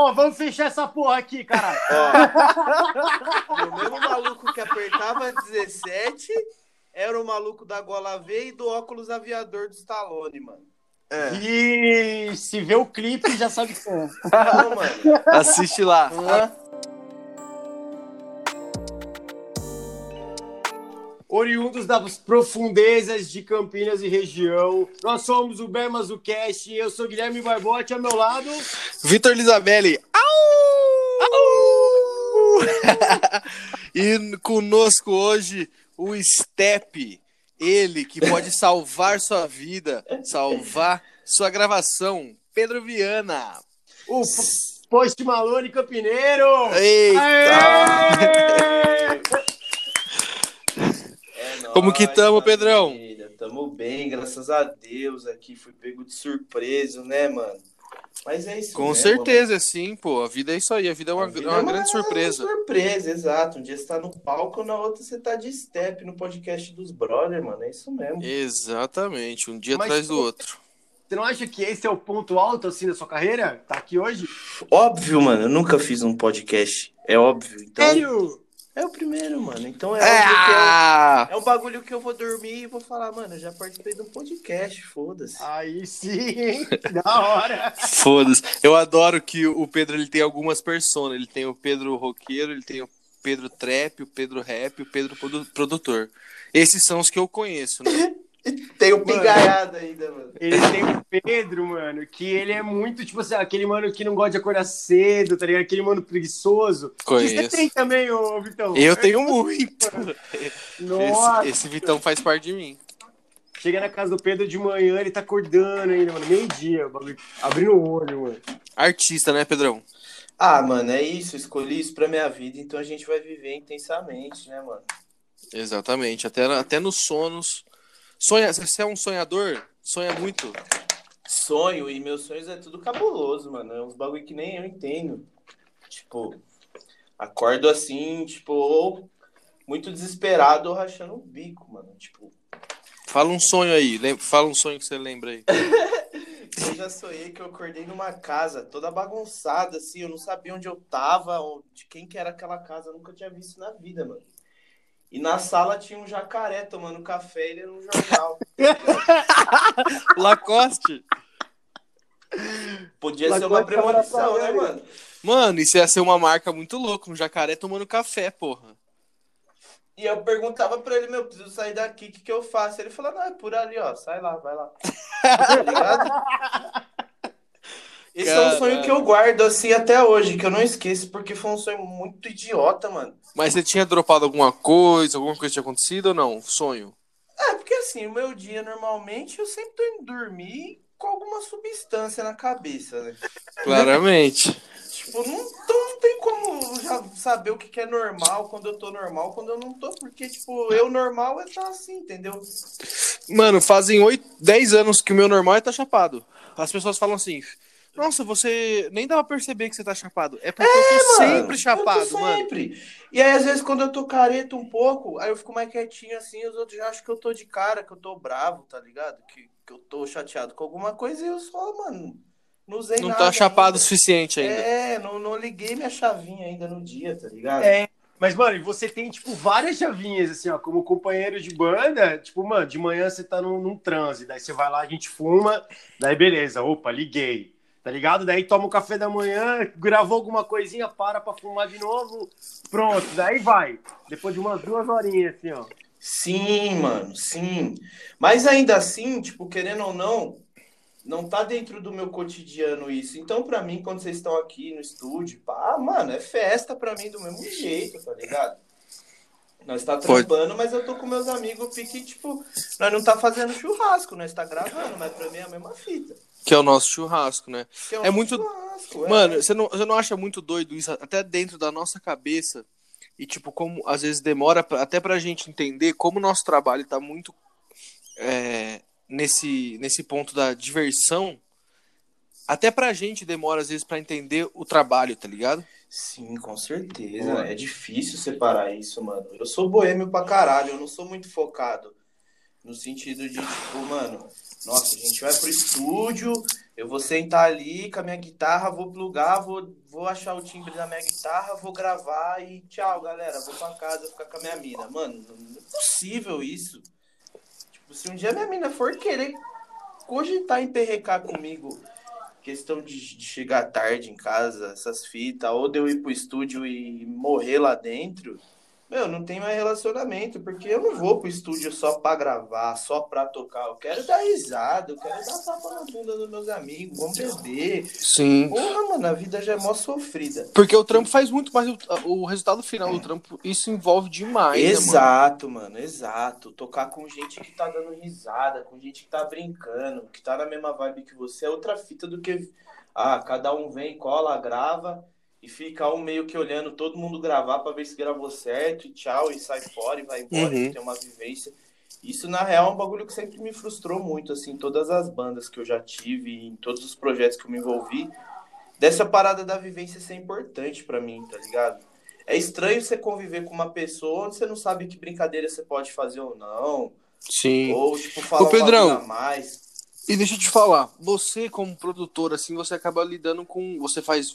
Ó, vamos fechar essa porra aqui, caralho. Ó, o mesmo maluco que apertava 17 era o maluco da gola V e do óculos aviador do Stallone, mano. É. E se vê o clipe, já sabe como. Não, mano. Assiste lá. Hã? Oriundos das profundezas de Campinas e região, nós somos o Bermas do Cast, eu sou Guilherme Barbote, ao meu lado. Vitor Lisabelli. Au! e conosco hoje o Step, ele que pode salvar sua vida, salvar sua gravação, Pedro Viana. O Post Malone Campineiro! Eita! Aê! Como que tamo, Pedrão? Tamo bem, graças a Deus. Aqui fui pego de surpresa, né, mano? Mas é isso Com mesmo, certeza, sim, pô. A vida é isso aí, a vida é uma, vida é uma é uma- grande surpresa. Surpresa, exato. Um dia você tá no palco, na outra você tá de step no podcast dos brother, mano. É isso mesmo. Exatamente, um dia Mas, atrás do pô, outro. Você não acha que esse é o ponto alto assim da sua carreira? Tá aqui hoje? Óbvio, mano. Eu nunca fiz um podcast. É óbvio. Então, Sério? É o primeiro, mano. Então é óbvio que Ah! é, é um bagulho que eu vou dormir e vou falar, mano, eu já participei de um podcast, foda-se. Aí sim, hein? da hora. Foda-se. Eu adoro que o Pedro ele tem algumas personas. Ele tem o Pedro roqueiro, ele tem o Pedro trap, o Pedro rap, o Pedro produ- produtor. Esses são os que eu conheço, né? Tem o pingaiado ainda, mano. Ele tem o Pedro, mano, que ele é muito, tipo assim, aquele mano que não gosta de acordar cedo, tá ligado? Aquele mano preguiçoso. Que você Conheço. tem também, ô Vitão. Eu tenho muito. Nossa, Esse, esse Vitão faz parte de mim. chega na casa do Pedro de manhã, ele tá acordando ainda, mano, meio-dia, o bagulho, abrindo o olho, mano. Artista, né, Pedrão? Ah, mano, é isso. Escolhi isso pra minha vida, então a gente vai viver intensamente, né, mano? Exatamente. Até, até nos sonos. Sonha, você é um sonhador? Sonha muito? Sonho e meus sonhos é tudo cabuloso, mano. É uns bagulho que nem eu entendo. Tipo, acordo assim, tipo, ou muito desesperado ou rachando o bico, mano. Tipo, Fala um sonho aí. Fala um sonho que você lembra aí. eu já sonhei que eu acordei numa casa toda bagunçada, assim, eu não sabia onde eu tava, ou de quem que era aquela casa, eu nunca tinha visto na vida, mano. E na sala tinha um jacaré tomando café e lendo um jornal. Lacoste. Podia Lá ser uma premonição, né, mano? Mano, isso ia ser uma marca muito louca. Um jacaré tomando café, porra. E eu perguntava pra ele, meu, preciso sair daqui, o que, que eu faço? Ele falou, não, é por ali, ó, sai lá, vai lá. tá ligado? Esse é um sonho que eu guardo, assim, até hoje, que eu não esqueço, porque foi um sonho muito idiota, mano. Mas você tinha dropado alguma coisa? Alguma coisa tinha acontecido ou não? Sonho. É, porque assim, o meu dia, normalmente, eu sempre tô indo dormir com alguma substância na cabeça, né? Claramente. Tipo, não, então não tem como já saber o que, que é normal, quando eu tô normal, quando eu não tô, porque, tipo, eu normal é estar assim, entendeu? Mano, fazem 8, 10 anos que o meu normal é tá chapado. As pessoas falam assim: Nossa, você nem dá pra perceber que você tá chapado. É porque eu tô sempre Mano, chapado, eu tô mano. sempre. E aí, às vezes, quando eu tô careta um pouco, aí eu fico mais quietinho assim, os outros já acham que eu tô de cara, que eu tô bravo, tá ligado? Que, que eu tô chateado com alguma coisa e eu só, mano, não usei Não nada tá chapado o suficiente ainda. É, não, não liguei minha chavinha ainda no dia, tá ligado? É, mas, mano, e você tem, tipo, várias chavinhas, assim, ó, como companheiro de banda, tipo, mano, de manhã você tá num, num transe, daí você vai lá, a gente fuma, daí beleza, opa, liguei, tá ligado? Daí toma o café da manhã, gravou alguma coisinha, para pra fumar de novo, pronto, daí vai. Depois de umas duas horinhas, assim, ó. Sim, mano, sim. Mas ainda assim, tipo, querendo ou não, não tá dentro do meu cotidiano isso. Então, pra mim, quando vocês estão aqui no estúdio, pá, mano, é festa pra mim do mesmo jeito, tá ligado? Nós tá trampando, mas eu tô com meus amigos, pique, tipo, nós não tá fazendo churrasco, nós tá gravando, mas pra mim é a mesma fita. Que é o nosso churrasco, né? Um É muito- churrasco, é. Mano, você não, você não acha muito doido isso? Até dentro da nossa cabeça. E, tipo, como às vezes demora pra- até pra gente entender como o nosso trabalho tá muito é, nesse, nesse ponto da diversão. Até pra gente demora, às vezes, pra entender o trabalho, tá ligado? Sim, com certeza. É difícil separar isso, mano. Eu sou boêmio pra caralho, eu não sou muito focado. No sentido de, tipo, mano, nossa, a gente vai pro estúdio, eu vou sentar ali com a minha guitarra, vou plugar, vou, vou achar o timbre da minha guitarra, vou gravar e tchau, galera, vou pra casa ficar com a minha mina. Mano, não é possível isso. Tipo, se um dia minha mina for querer cogitar emperrecar comigo questão de, de, chegar tarde em casa, essas fitas, ou de eu ir pro estúdio e morrer lá dentro, meu, não tem mais relacionamento, porque eu não vou pro estúdio só pra gravar, só pra tocar. Eu quero dar risada, eu quero dar tapa na bunda dos meus amigos, vamos beber. Sim. Porra, mano, a vida já é mó sofrida. Porque o trampo faz muito, mas o, o resultado final do trampo, isso envolve demais. Exato, né, mano? mano, exato. Tocar com gente que tá dando risada, com gente que tá brincando, que tá na mesma vibe que você, é outra fita do que. Ah, cada um vem, cola, grava e fica um meio que olhando todo mundo gravar para ver se gravou certo e tchau, e sai fora e vai embora, uhum. e tem uma vivência. Isso, na real, é um bagulho que sempre me frustrou muito, assim, todas as bandas que eu já tive, em todos os projetos que eu me envolvi, dessa parada da vivência ser importante para mim, tá ligado? É estranho você conviver com uma pessoa onde você não sabe que brincadeira você pode fazer ou não. Sim. Ou, tipo, falar Ô, Pedrão, mais. E deixa eu te falar, você como produtor, assim, você acaba lidando com. Você faz.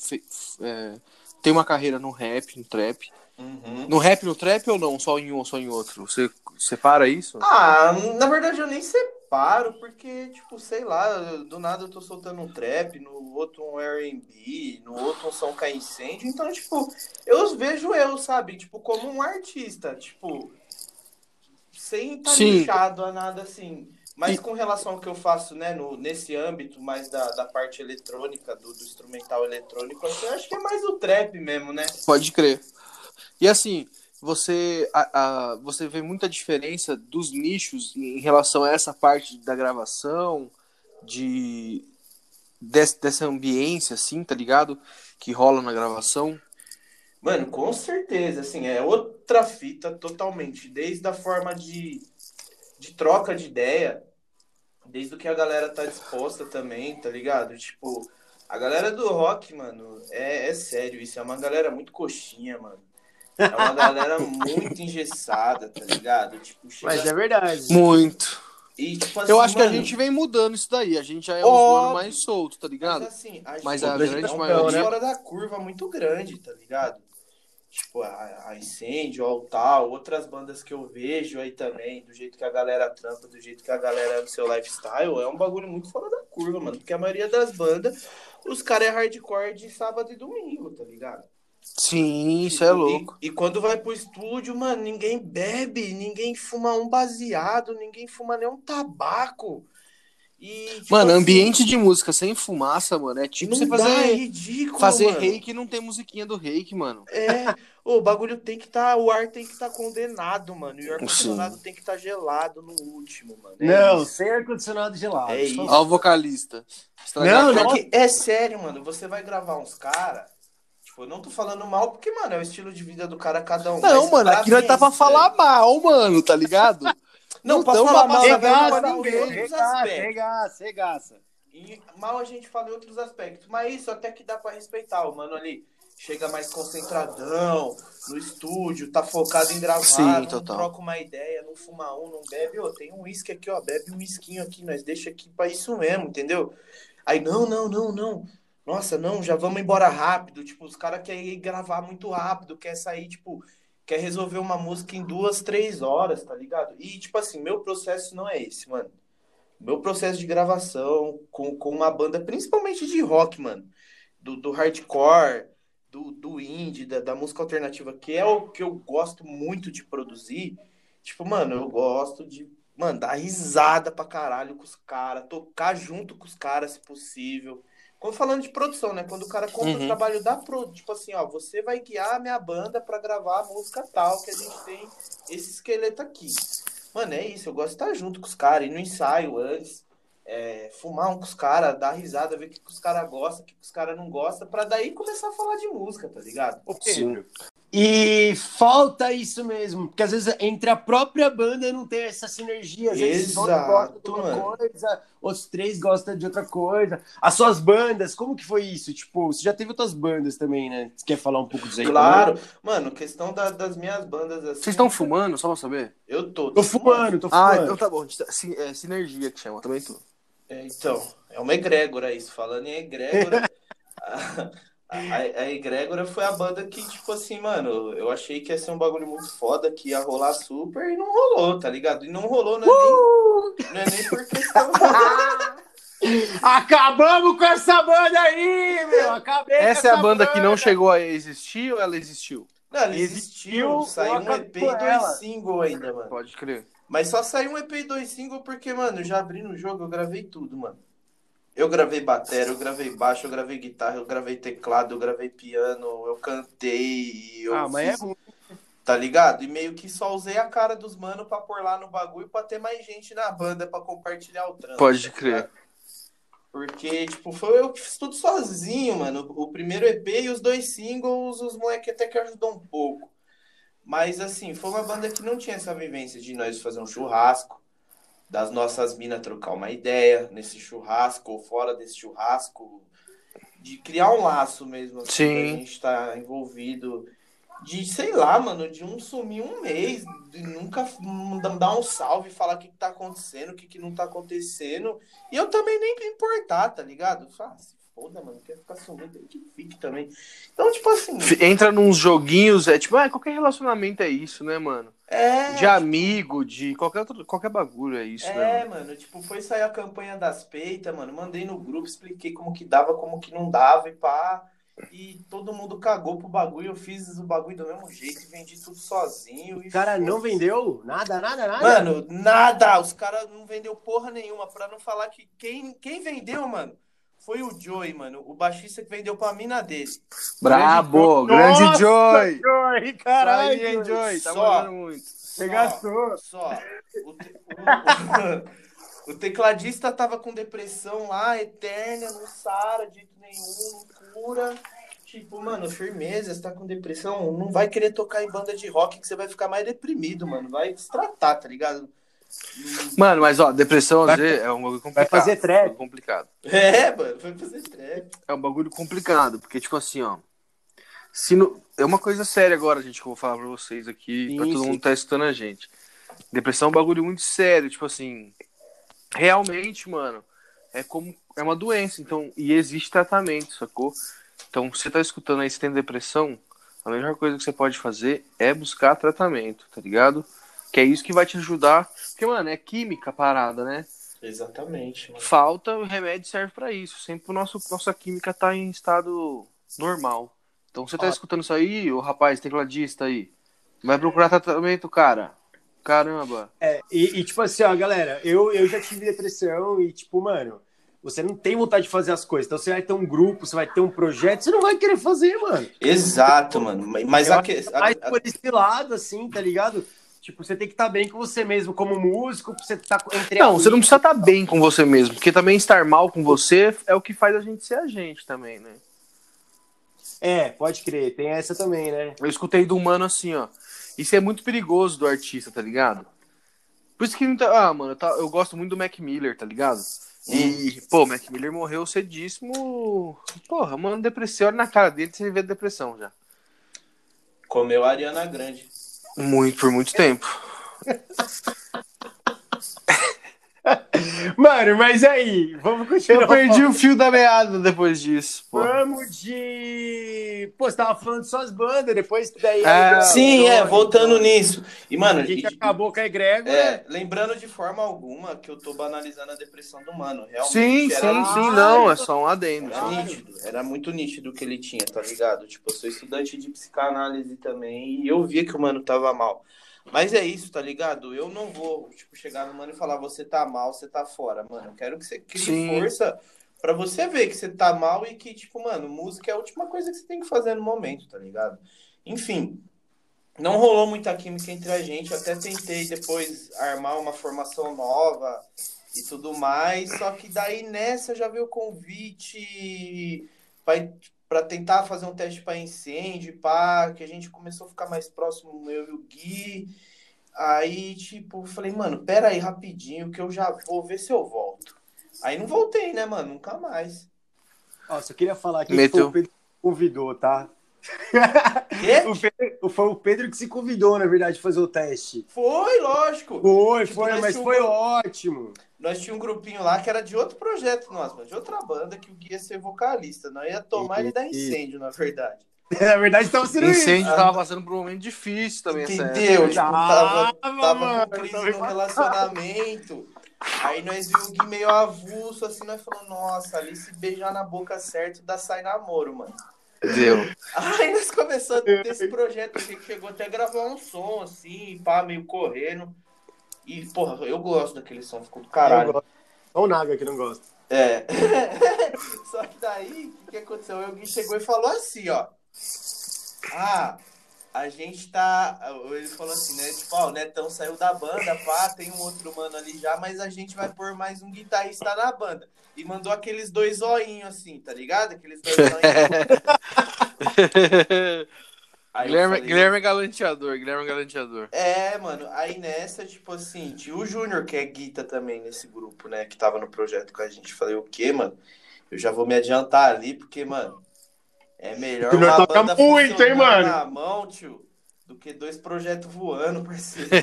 É, tem uma carreira no rap, no trap. Uhum. No rap, no trap ou não? Só em um ou só em outro? Você separa isso? Ah, na verdade eu nem separo, porque, tipo, sei lá, do nada eu tô soltando um trap, no outro um RB, no outro um som cai incêndio. Então, tipo, eu vejo eu, sabe? Tipo, como um artista, tipo, sem estar tá lixado a nada assim. Mas com relação ao que eu faço, né, no, nesse âmbito mais da, da parte eletrônica, do, do instrumental eletrônico, eu acho que é mais o trap mesmo, né? Pode crer. E assim, você, a, a, você vê muita diferença dos nichos em relação a essa parte da gravação, de desse, dessa ambiência, assim, tá ligado? Que rola na gravação. Mano, com certeza, assim, é outra fita totalmente, desde a forma de de troca de ideia, desde o que a galera tá disposta também, tá ligado? Tipo, a galera do rock, mano, é, é sério, isso é uma galera muito coxinha, mano. É uma galera muito engessada, tá ligado? Tipo, chega... Mas é verdade. Muito. E, tipo, assim, eu acho mano... que a gente vem mudando isso daí. A gente já é um mais solto, tá ligado? Mas assim, a, Mas a grande é maioria. fora da curva muito grande, tá ligado? Tipo a, a Incêndio, ou tal, outras bandas que eu vejo aí também, do jeito que a galera trampa, do jeito que a galera é no seu lifestyle, é um bagulho muito fora da curva, mano. Porque a maioria das bandas, os caras é hardcore de sábado e domingo, tá ligado? Sim, isso é louco. E, e, quando vai pro estúdio, mano, ninguém bebe, ninguém fuma um baseado, ninguém fuma nenhum tabaco. E, tipo mano, assim, ambiente de música sem fumaça, mano, é tipo você fazer. Dá, é ridículo, fazer mano. reiki não tem musiquinha do reiki, mano. É, o bagulho tem que estar. Tá, o ar tem que estar tá condenado, mano. E o ar-condicionado tem que estar tá gelado no último, mano. É não, isso. sem ar-condicionado gelado. É isso. Olha o vocalista. não, não. É, é sério, mano. Você vai gravar uns caras. Tipo, eu não tô falando mal, porque, mano, é o estilo de vida do cara cada um. Não, mano, aqui nós tá pra falar mal, mano, tá ligado? Não, posso falar mal regaça, ninguém. Regaça, regaça, regaça. E mal a gente fala em outros aspectos. Mas isso até que dá pra respeitar. O mano ali chega mais concentradão no estúdio, tá focado em gravar, Sim, não total. troca uma ideia, não fuma um, não bebe. Ô, tem um uísque aqui, ó, bebe um uísquinho aqui, nós deixa aqui pra isso mesmo, entendeu? Aí, não, não, não, não. Nossa, não, já vamos embora rápido. Tipo, os caras querem gravar muito rápido, quer sair, tipo, quer resolver uma música em duas, três horas, tá ligado? E, tipo assim, meu processo não é esse, mano. Meu processo de gravação com, com uma banda, principalmente de rock, mano, do, do hardcore, do, do indie, da, da música alternativa, que é o que eu gosto muito de produzir. Tipo, mano, eu gosto de mandar risada pra caralho com os caras, tocar junto com os caras, se possível quando falando de produção, né? Quando o cara compra uhum. o trabalho da pro, tipo assim, ó, você vai guiar a minha banda para gravar a música tal, que a gente tem esse esqueleto aqui. Mano, é isso, eu gosto de estar junto com os caras, ir no ensaio antes, é, fumar um com os caras, dar risada, ver o que, que os caras gostam, o que, que os caras não gostam, para daí começar a falar de música, tá ligado? Sim. E falta isso mesmo, porque às vezes entre a própria banda não tem essa sinergia. Às vezes Exato, gosta de uma mano. coisa, outros três gostam de outra coisa. As suas bandas, como que foi isso? Tipo, você já teve outras bandas também, né? Você quer falar um pouco disso aí? Claro. Mano, questão da- das minhas bandas assim. Vocês estão fumando, só pra saber? Eu tô. Tô fumando, tô fumando. Ah, então tá bom. tá- é sinergia que chama, também tô. É, então, é uma egrégora isso. Falando em egrégora, a, a, egrégora foi a banda que, tipo assim, mano, eu achei que ia ser um bagulho muito foda, que ia rolar super e não rolou, tá ligado? E não rolou, não é nem, não é nem por questão. Acabamos com essa banda aí, meu! Acabei Essa é a banda que não chegou a existir ou ela existiu? Não, ela Existiu, existiu, saiu um EP e dois singles ainda, mano. Pode crer. Mas só saiu um EP e dois singles porque, mano, eu já abri no jogo, eu gravei tudo, mano. Eu gravei bateria, eu gravei baixo, eu gravei guitarra, eu gravei teclado, eu gravei piano, eu cantei, eu Ah, mas fiz, é ruim. tá ligado? E meio que só usei a cara dos mano pra pôr lá no bagulho pra ter mais gente na banda pra compartilhar o trampo. Pode tá crer. ligado? Porque, tipo, foi eu que fiz tudo sozinho, mano. O primeiro EP e os dois singles, os moleques até que ajudou um pouco. Mas, assim, foi uma banda que não tinha essa vivência de nós fazer um churrasco, das nossas minas trocar uma ideia nesse churrasco ou fora desse churrasco, de criar um laço mesmo, assim, Sim. da gente estar envolvido. De, sei lá, mano, de um sumir um mês, de nunca dar um salve, falar o que, que tá acontecendo, o que, que não tá acontecendo. E eu também nem me importar, tá ligado? Ah, se foda, mano, quer ficar sumido, que fique também. Então, tipo assim, Entra nos joguinhos, é tipo, ah, qualquer relacionamento é isso, né, mano? é. De amigo, de qualquer, outro- qualquer bagulho é isso, né? É, mano? mano, tipo, foi sair a campanha das peitas, mano. Mandei no grupo, expliquei como que dava, como que não dava e pá. E todo mundo cagou pro bagulho. Eu fiz o bagulho do mesmo jeito vendi tudo sozinho. E O cara não vendeu nada, nada, nada. Mano, nada. Os caras não vendeu porra nenhuma. Pra não falar que quem, quem vendeu, mano, foi o Joey, mano. O baixista que vendeu pra mina dele. Brabo, Nossa, grande Joy! Joy, Caralho, caralho. hein, Joy? Tá Só. mandando muito. Você gastou. Só. O, te- o- o tecladista tava com depressão lá, eterna, não sara de jeito nenhum, não cura. Tipo, mano, firmeza, você tá com depressão, não vai querer tocar em banda de rock que você vai ficar mais deprimido, mano. Vai se tratar, tá ligado? Mano, mas ó, depressão Vai- vezes é um bagulho complicado. fazer trap. bagulho complicado. É, mano, foi fazer trap. É um bagulho complicado, porque, tipo assim, ó. Se no... É uma coisa séria agora, gente, que eu vou falar pra vocês aqui, Sim, pra todo sim. mundo que tá escutando a gente. Depressão é um bagulho muito sério, tipo assim. Realmente, mano, é como. É uma doença, então. E existe tratamento, sacou? Então, se você tá escutando aí, você tem depressão, a melhor coisa que você pode fazer é buscar tratamento, tá ligado? Que é isso que vai te ajudar. Porque, mano, é química a parada, né? Exatamente, mano. falta, o remédio serve pra isso. Sempre o nosso, nossa química tá em estado normal. Então você tá Ó. escutando isso aí, o rapaz tecladista aí, vai procurar tratamento, cara. Caramba. É, e, e, tipo assim, ó, galera, eu, eu já tive depressão e, tipo, mano, você não tem vontade de fazer as coisas. Então você vai ter um grupo, você vai ter um projeto, você não vai querer fazer, mano. Exato, mano. Mas Eu a, acho que, que a- Mais a- por esse lado, assim, tá ligado? Tipo, você tem que estar bem com você mesmo, como músico, pra você tá entre Não, você não precisa estar bem com você mesmo, porque também estar mal com você é o que faz a gente ser a gente também, né? É, pode crer, tem essa também, né? Eu escutei do humano assim, ó. Isso é muito perigoso do artista, tá ligado? Por isso que muita. Ah, mano, eu, tá- eu gosto muito do Mac Miller, tá ligado? E, pô, o Mac Miller morreu cedíssimo. Porra, mano, depressão. Olha na cara dele, você vê depressão já. comeu a Ariana Grande. Muito, por muito tempo. Mano, mas aí, vamos continuar. Eu perdi o fio da meada depois disso, pô. Vamos de. Pô, você tava falando de suas bandas, depois daí. Ah, Sim, é, voltando então, nisso. E, mano, A gente e- acabou com a egrégora. É, lembrando de forma alguma que eu tô banalizando a depressão do mano. Realmente Sim, era, sim, sim, não, é só um adendo. era nítido. Era muito nítido o que ele tinha, tá ligado? Tipo, eu sou estudante de psicanálise também e eu via que o mano tava mal. Mas é isso, tá ligado? Eu não vou, tipo, chegar no mano e falar, você tá mal, você tá fora, mano. Eu quero que você crie Sim. força pra você ver que você tá mal e que, tipo, mano, música é a última coisa que você tem que fazer no momento, tá ligado? Enfim, não rolou muita química entre a gente. Eu até tentei depois armar uma formação nova e tudo mais. Só que daí nessa já veio o convite. Vai, para tentar fazer um teste para incêndio, pá, que a gente começou a ficar mais próximo, eu e o Gui. Aí, tipo, eu falei, mano, pera aí rapidinho que eu já vou ver se eu volto. Aí não voltei, né, mano? Nunca mais. Ó, só queria falar que Meteu. foi o Pedro que convidou, tá? Quê? O Pedro- foi o Pedro que se convidou, na verdade, fazer o teste. Foi, lógico. Foi, Tipo, foi, mas foi ótimo. Nós tínhamos um grupinho lá que era de outro projeto nosso, mano, de outra banda que o Gui ia ser vocalista. Nós ia tomar ele dar incêndio, na verdade. Na verdade, tava sendo. Incêndio Ah. tava passando por um momento difícil também, Entendeu? época. Tipo, Ah, tava, tava com crise tava no relacionamento. Aí nós vimos o Gui meio avulso, assim, nós falamos, nossa, ali se beijar na boca certo dá sai namoro, mano. Deu. Aí nós começamos a ter esse projeto aqui, que chegou até a gravar um som, assim, pá, meio correndo. E, porra, eu gosto daquele som, ficou do Eu caralho. gosto. Só o Naga que não gosta. É. Só que daí, o que, que aconteceu? O Gui chegou e falou assim, ó. Ah, a gente tá. Ele falou assim, né? Tipo, ó, o Netão saiu da banda, pá, tem um outro mano ali já, mas a gente vai pôr mais um guitarrista na banda. E mandou aqueles dois zoinhos assim, tá ligado? Aqueles dois zoinhos. Aí Guilherme, falei, Guilherme é galanteador, Guilherme é galanteador. É, mano, aí nessa, tipo assim, tinha o Júnior, que é guita também nesse grupo, né? Que tava no projeto com a gente. Falei, o quê, mano? Eu já vou me adiantar ali, porque, mano, é melhor Júnior uma toca banda muito, hein, mano? na mão, tio, do que dois projetos voando, parceiro.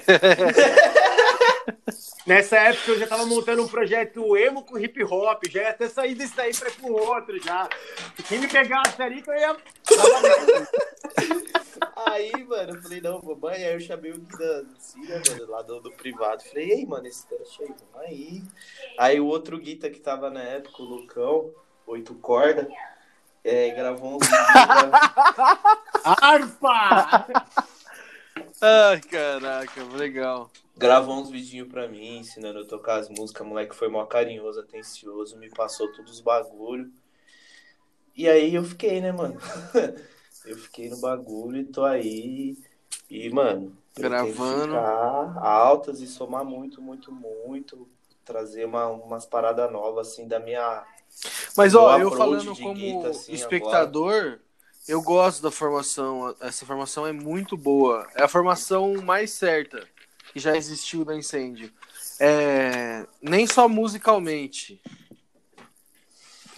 Nessa época eu já tava montando um projeto emo com hip hop, já ia até sair desse daí pra ir pro outro já. Quem me pegasse ali que eu ia. Aí, mano, eu falei, não, vou banhar. Aí eu chamei o Gui da Cira, mano, lá do, do privado. Falei, ei, mano, esse teste aí, vamos aí. Aí o outro guita que tava na época, o Lucão, oito corda, é, gravou uns vídeos pra- Arpa! Ai, caraca, legal. gravou uns vidinhos pra mim, ensinando eu a tocar as músicas. Moleque foi mó carinhoso, atencioso, me passou todos os bagulho. E aí eu fiquei, né, mano? eu fiquei no bagulho e tô aí. E, mano, Gravando. altas e somar muito, muito, muito. Trazer uma, umas paradas novas, assim, da minha. Mas, ó, eu falando como guita, assim, espectador, eu gosto da formação. Essa formação é muito boa. É a formação mais certa que já existiu da Incêndio. É, nem só musicalmente.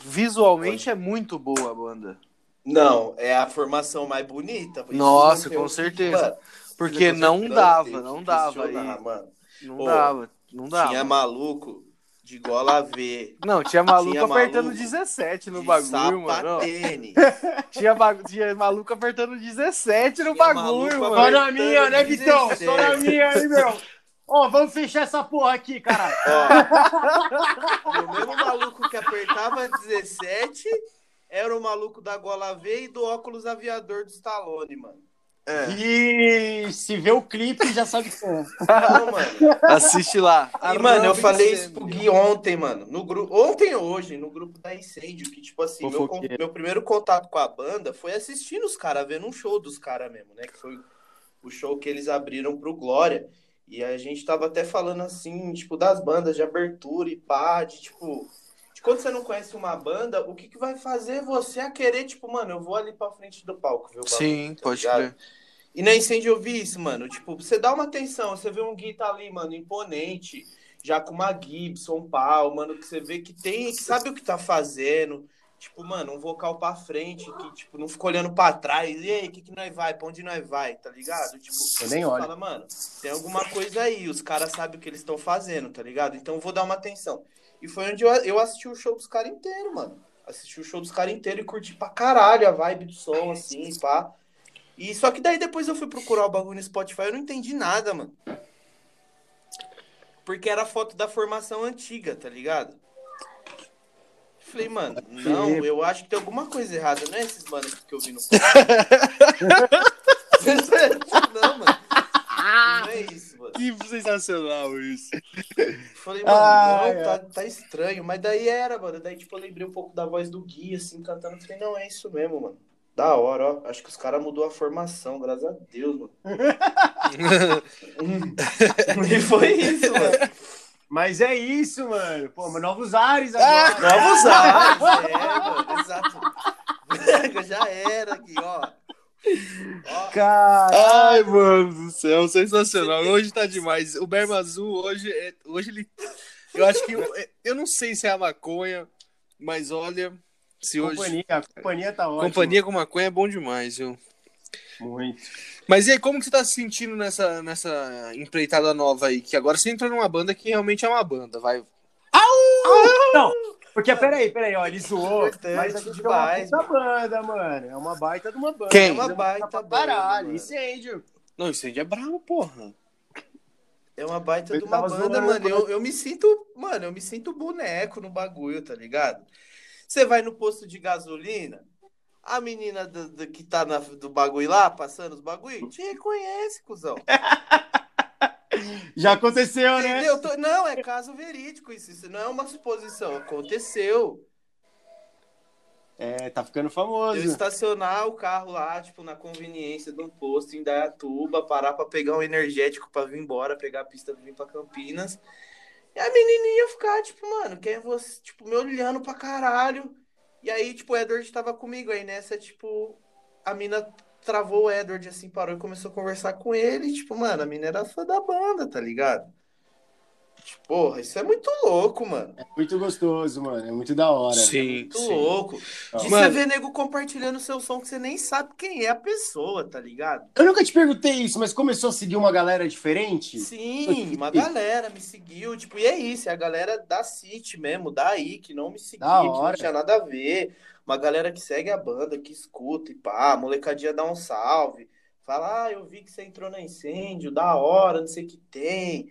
Visualmente é muito boa a banda. Não, é a formação mais bonita. Isso Nossa, com o que- certeza. Mano, Porque não dava, não dava. questionar, aí. mano. Não Pô, dava, não dava. Tinha maluco de gola V. Não, tinha maluco Tinha apertando maluco 17 no bagulho, mano. Tinha, ba- tinha maluco apertando 17 no Tinha bagulho, maluco Só mano. na minha, né, Vitão? Só na minha aí, meu. Ó, vamos fechar essa porra aqui, caralho. Ó, o mesmo maluco que apertava 17 era o maluco da gola V e do óculos aviador do Stallone, mano. É. E se vê o clipe, já sabe que é. Não, mano. Assiste lá. E, mano, eu falei isso pro Gui ontem, mano. No grupo, ontem ou hoje, no grupo da Incêndio, que, tipo assim, meu, meu primeiro contato com a banda foi assistindo os caras, vendo um show dos caras mesmo, né? Que foi o show que eles abriram pro Glória. E a gente tava até falando assim, tipo, das bandas de abertura e pá, de tipo. Quando você não conhece uma banda, o que, que vai fazer você a querer, tipo, mano, eu vou ali pra frente do palco bagulho, Sim, tá pode ligado? crer. E na incêndio eu vi isso, mano. Tipo, você dá uma atenção, você vê um Gui tá ali, mano, imponente, já com uma Gibson, um pau, mano, que você vê que tem, que sabe o que tá fazendo. Tipo, mano, um vocal pra frente, que, tipo, não fica olhando pra trás. E aí, o que, que nós vai? Pra onde nós vai? Tá ligado? Tipo, Eu nem você olho. fala, mano, tem alguma coisa aí, os caras sabem o que eles estão fazendo, tá ligado? Então eu vou dar uma atenção. E foi onde eu, eu assisti o show dos caras inteiro, mano. Assisti o show dos caras inteiro e curti pra caralho a vibe do som, assim, pá. E só que daí depois eu fui procurar o bagulho no Spotify eu não entendi nada, mano. Porque era foto da formação antiga, tá ligado? Falei, mano, não, eu acho que tem alguma coisa errada, não é esses manos que eu vi no Não, mano. Não é isso. Que sensacional isso. Falei, mano, Ai, não, tá, tá estranho. Mas daí era, mano. Daí, tipo, eu lembrei um pouco da voz do Gui, assim, cantando. Falei, não, é isso mesmo, mano. Da hora, ó. Acho que os caras mudou a formação, graças a Deus, mano. e foi isso, mano. Mas é isso, mano. Pô, mas novos ares agora. Novos ares, é, mano, exato. Já era aqui, ó. Ó. Cara, Ai, mano do céu, sensacional. Hoje tá demais. O Berma Azul, hoje, é- hoje ele. Eu acho que. Eu, eu não sei se é a maconha, mas olha. Se hoje. companhia, a companhia tá ótima. Companhia com maconha é bom demais, viu? Muito. Mas e aí, como que você tá se sentindo nessa, nessa empreitada nova aí? Que agora você entrou numa banda que realmente é uma banda, vai. Não, porque peraí, peraí, ó, ele zoou, mas a gente demais, é uma puta banda, mano. É uma baita de uma banda. Quem? É uma Uma baita pra banda, mano. Incêndio. Não, aí é bravo, porra. É uma baita Eu de uma banda, zoando, mano. Eu, eu me sinto, mano, eu me sinto boneco no bagulho, tá ligado? Você vai no posto de gasolina, a menina do, do- que tá na, do bagulho lá, passando os bagulho, te reconhece, cuzão. Já aconteceu, né? Entendeu? Tô- Não, é caso verídico isso. Isso não é uma suposição. Aconteceu. É, tá ficando famoso. Eu estacionar o carro lá, tipo, na conveniência de um posto em Dayatuba, parar pra pegar um energético pra vir embora, pegar a pista pra vir pra Campinas. E a menininha ficar, tipo, mano, quem é você? Tipo, me olhando pra caralho. E aí, tipo, o Edward tava comigo. Aí nessa, tipo, a mina travou o Edward, assim, parou e começou a conversar com ele. E, tipo, mano, a mina era fã da banda, tá ligado? Tipo, porra, isso é muito louco, mano. É muito gostoso, mano. É muito da hora. Sim, Muito sim. louco. De Mano. você ver nego compartilhando seu som que você nem sabe quem é a pessoa, tá ligado? Eu nunca te perguntei isso, mas começou a seguir uma galera diferente? Sim, uma galera me seguiu, tipo, e é isso, é a galera da City mesmo, daí, que não me seguia, que não tinha nada a ver. Uma galera que segue a banda, que escuta e pá, a molecadinha dá um salve. Fala, ah, eu vi que você entrou na incêndio, da hora, não sei o que tem.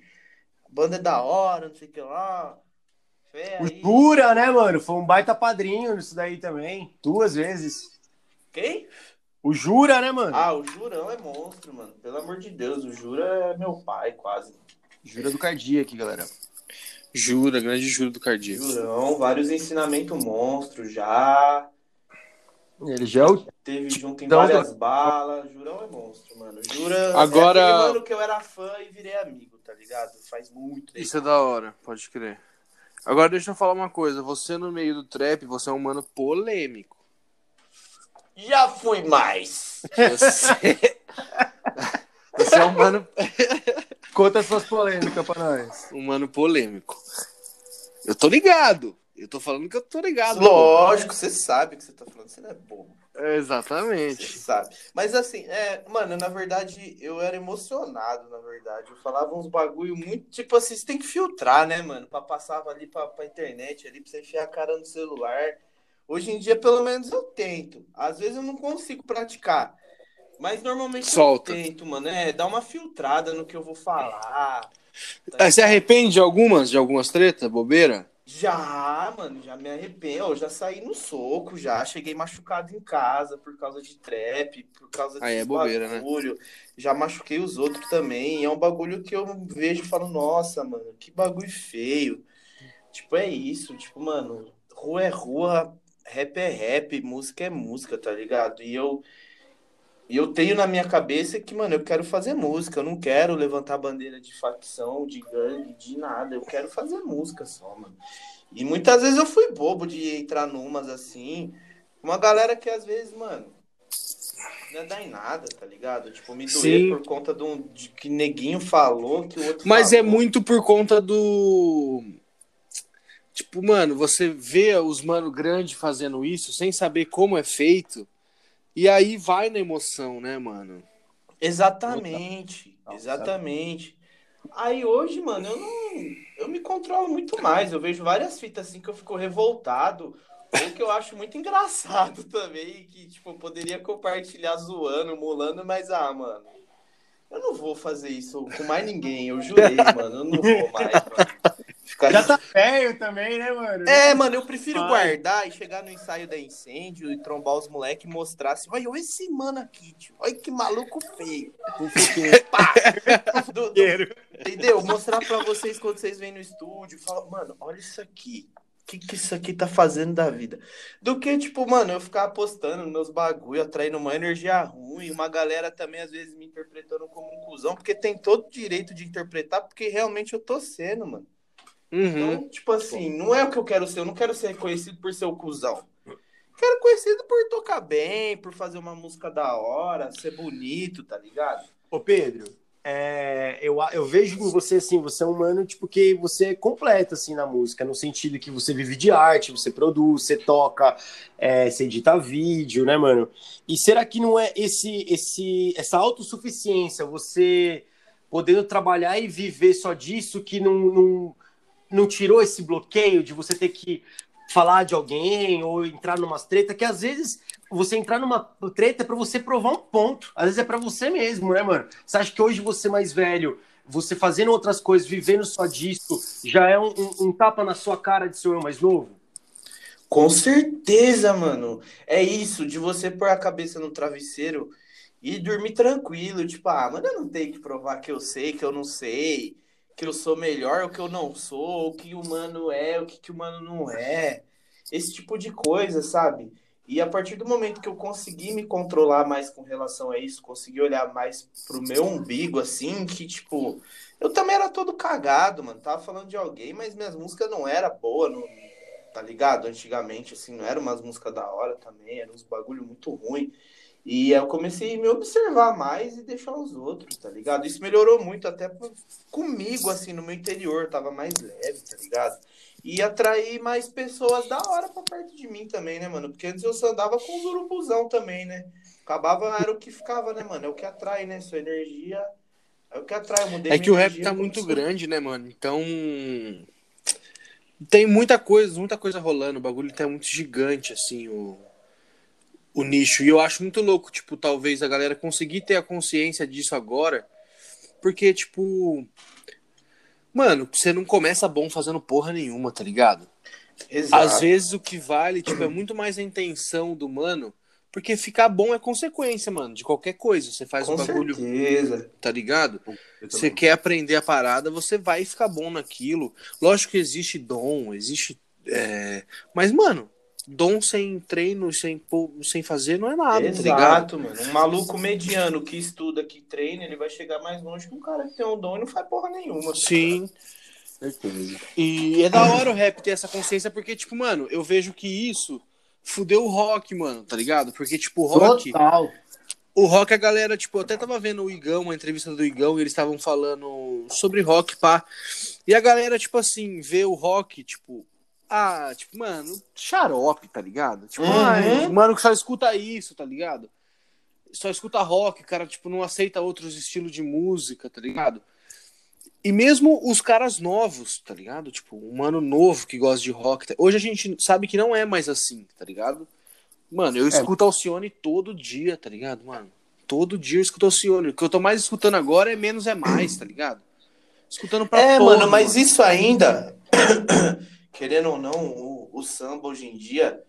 A banda é da hora, não sei o que lá. O. Jura, né, mano? Foi um baita padrinho nisso daí também. Duas vezes. Quem? O Jura, né, mano? Ah, o Jurão é monstro, mano. Pelo amor de Deus, o Jura é meu pai, quase. Jura do Cardíaco aqui, galera. Jura, grande juro do cardíaco. Jurão, vários ensinamentos monstros já. Ele já é o... Teve junto em Então, várias balas. Jurão é monstro, mano. Jura Agora- é aquele mano que eu era fã e virei amigo, tá ligado? Faz muito tempo. Isso é da hora, pode crer. Agora deixa eu falar uma coisa. Você no meio do trap, você é um mano polêmico. Já fui mais. Você, você é um mano, Conta suas polêmicas pra nós. um mano polêmico. Eu tô ligado. Eu tô falando que eu tô ligado. Lógico, você sabe o que você tá falando. Você não é bobo. É, Você Exatamente. sabe. Mas assim, é, mano, na verdade, eu era emocionado, na verdade. Eu falava uns bagulho muito. Tipo assim, você tem que filtrar, né, mano? Pra passar ali pra, pra internet, ali, pra você enfiar a cara no celular. Hoje em dia, pelo menos, eu tento. Às vezes eu não consigo praticar. Mas normalmente Solta. eu tento, mano. É, dar uma filtrada no que eu vou falar. tá Ah, Você arrepende de algumas, de algumas tretas, bobeira? Já, mano, já me arrependo. Eu já saí no soco, já. Cheguei machucado em casa por causa de trap, por causa de é bobeira, né? bagulho. Já machuquei os outros também. É um bagulho que eu vejo e falo, nossa, mano, que bagulho feio. Tipo, é isso. Tipo, mano, rua é rua, rap é rap, música é música, tá ligado? E eu. E eu tenho na minha cabeça que, mano, eu quero fazer música, eu não quero levantar bandeira de facção, de gangue, de nada. Eu quero fazer música só, mano. E muitas vezes eu fui bobo de entrar numas assim. Uma galera que às vezes, mano, não ia dar em nada, tá ligado? Tipo, me doer Sim. por conta de, um, de que neguinho falou que o outro Mas é falou. muito por conta do. Tipo, mano, você vê os mano grande fazendo isso sem saber como é feito. E aí vai na emoção, né, mano? Exatamente, exatamente. Aí hoje, mano, eu não. Eu me controlo muito mais. Eu vejo várias fitas assim que eu fico revoltado. Ou que eu acho muito engraçado também. Que, tipo, eu poderia compartilhar zoando, molando, mas, ah, mano. Eu não vou fazer isso com mais ninguém. Eu jurei, mano. Eu não vou mais, mano. Ficar Já tá velho também, né, mano? é, mano, eu prefiro Vai. guardar e chegar no ensaio da incêndio e trombar os moleques e mostrar assim, olha esse mano aqui, tio. olha que maluco feio. Pá! Do- do- entendeu? Mostrar pra vocês quando vocês vêm no estúdio, falar, mano, olha isso aqui. O que, que isso aqui tá fazendo da vida? Do que, tipo, mano, eu ficar apostando nos meus bagulho, atraindo uma energia ruim, uma galera também, às vezes, me interpretando como um cuzão, porque tem todo o direito de interpretar, porque realmente eu tô sendo, mano. Uhum. Então, tipo assim, não é o que eu quero ser. Eu não quero ser reconhecido por ser o cuzão. que era conhecido por tocar bem, por fazer uma música da hora, ser bonito, tá ligado? Ô, Pedro, é, eu, eu vejo em você assim, você é um mano tipo que você é completo assim na música, no sentido que você vive de arte, você produz, você toca, é, você edita vídeo, né, mano? E será que não é esse, esse, essa autossuficiência, você podendo trabalhar e viver só disso, que não, não, não tirou esse bloqueio de você ter que falar de alguém ou entrar numa treta, que às vezes você entrar numa treta é para você provar um ponto. Às vezes é para você mesmo, né, mano? Você acha que hoje você mais velho, você fazendo outras coisas, vivendo só disso, já é um, um, um tapa na sua cara de ser eu mais novo? Com certeza, mano. É isso, de você pôr a cabeça no travesseiro e dormir tranquilo. Tipo, ah, mano, eu não tenho que provar que eu sei, que eu não sei, que eu sou melhor, o que eu não sou, o que o mano é, o que, que o mano não é. Esse tipo de coisa, sabe? E a partir do momento que eu consegui me controlar mais com relação a isso, consegui olhar mais pro meu umbigo, assim, que, tipo, eu também era todo cagado, mano. Tava falando de alguém, mas minhas músicas não era boa, não, tá ligado? Antigamente, assim, não eram umas músicas da hora também, eram uns bagulho muito ruim. E eu comecei a me observar mais e deixar os outros, tá ligado? Isso melhorou muito até comigo, assim, no meu interior, tava mais leve, tá ligado? e atrair mais pessoas da hora pra perto de mim também, né, mano? Porque antes eu só andava com os urubuzão também, né? Acabava, era o que ficava, né, mano? É o que atrai, né? Sua energia é o que atrai. Eu é que o rap tá muito grande, né, mano? Então. Tem muita coisa, muita coisa rolando. O bagulho tá muito gigante, assim, o, o nicho. E eu acho muito louco, tipo, talvez a galera conseguir ter a consciência disso agora. Porque, tipo, Mano, você não começa bom fazendo porra nenhuma, tá ligado? Exato. Às vezes o que vale, tipo, é muito mais a intenção do mano, porque ficar bom é consequência, mano, de qualquer coisa. Você faz Com um bagulho, certeza. tá ligado? Você quer aprender a parada, você vai ficar bom naquilo. Lógico que existe dom, existe. É... Mas, mano, dom sem treino, sem, sem fazer, não é nada, Exato, tá ligado? mano. Um maluco mediano que estuda, que treina, ele vai chegar mais longe que um cara que tem um dom e não faz porra nenhuma. Tá Sim. Certeza. E é da hora o rap ter essa consciência, porque, tipo, mano, eu vejo que isso fudeu o rock, mano, tá ligado? Porque, tipo, o rock. Total. O rock, a galera, tipo, eu até tava vendo o Igão, uma entrevista do Igão, e eles estavam falando sobre rock, pá. E a galera, tipo assim, vê o rock, tipo, ah, tipo, mano, xarope, tá ligado? Tipo, uhum. ai, mano que só escuta isso, tá ligado? Só escuta rock, cara, tipo, não aceita outros estilos de música, tá ligado? E mesmo os caras novos, tá ligado? Tipo, um mano novo que gosta de rock. Tá... Hoje a gente sabe que não é mais assim, tá ligado? Mano, eu é. escuto é. Alcione todo dia, tá ligado, mano? Todo dia eu escuto Alcione. O que eu tô mais escutando agora é menos é mais, tá ligado? Escutando pra É, todo, mano, mas mano. isso ainda querendo ou não, o, o samba hoje em dia,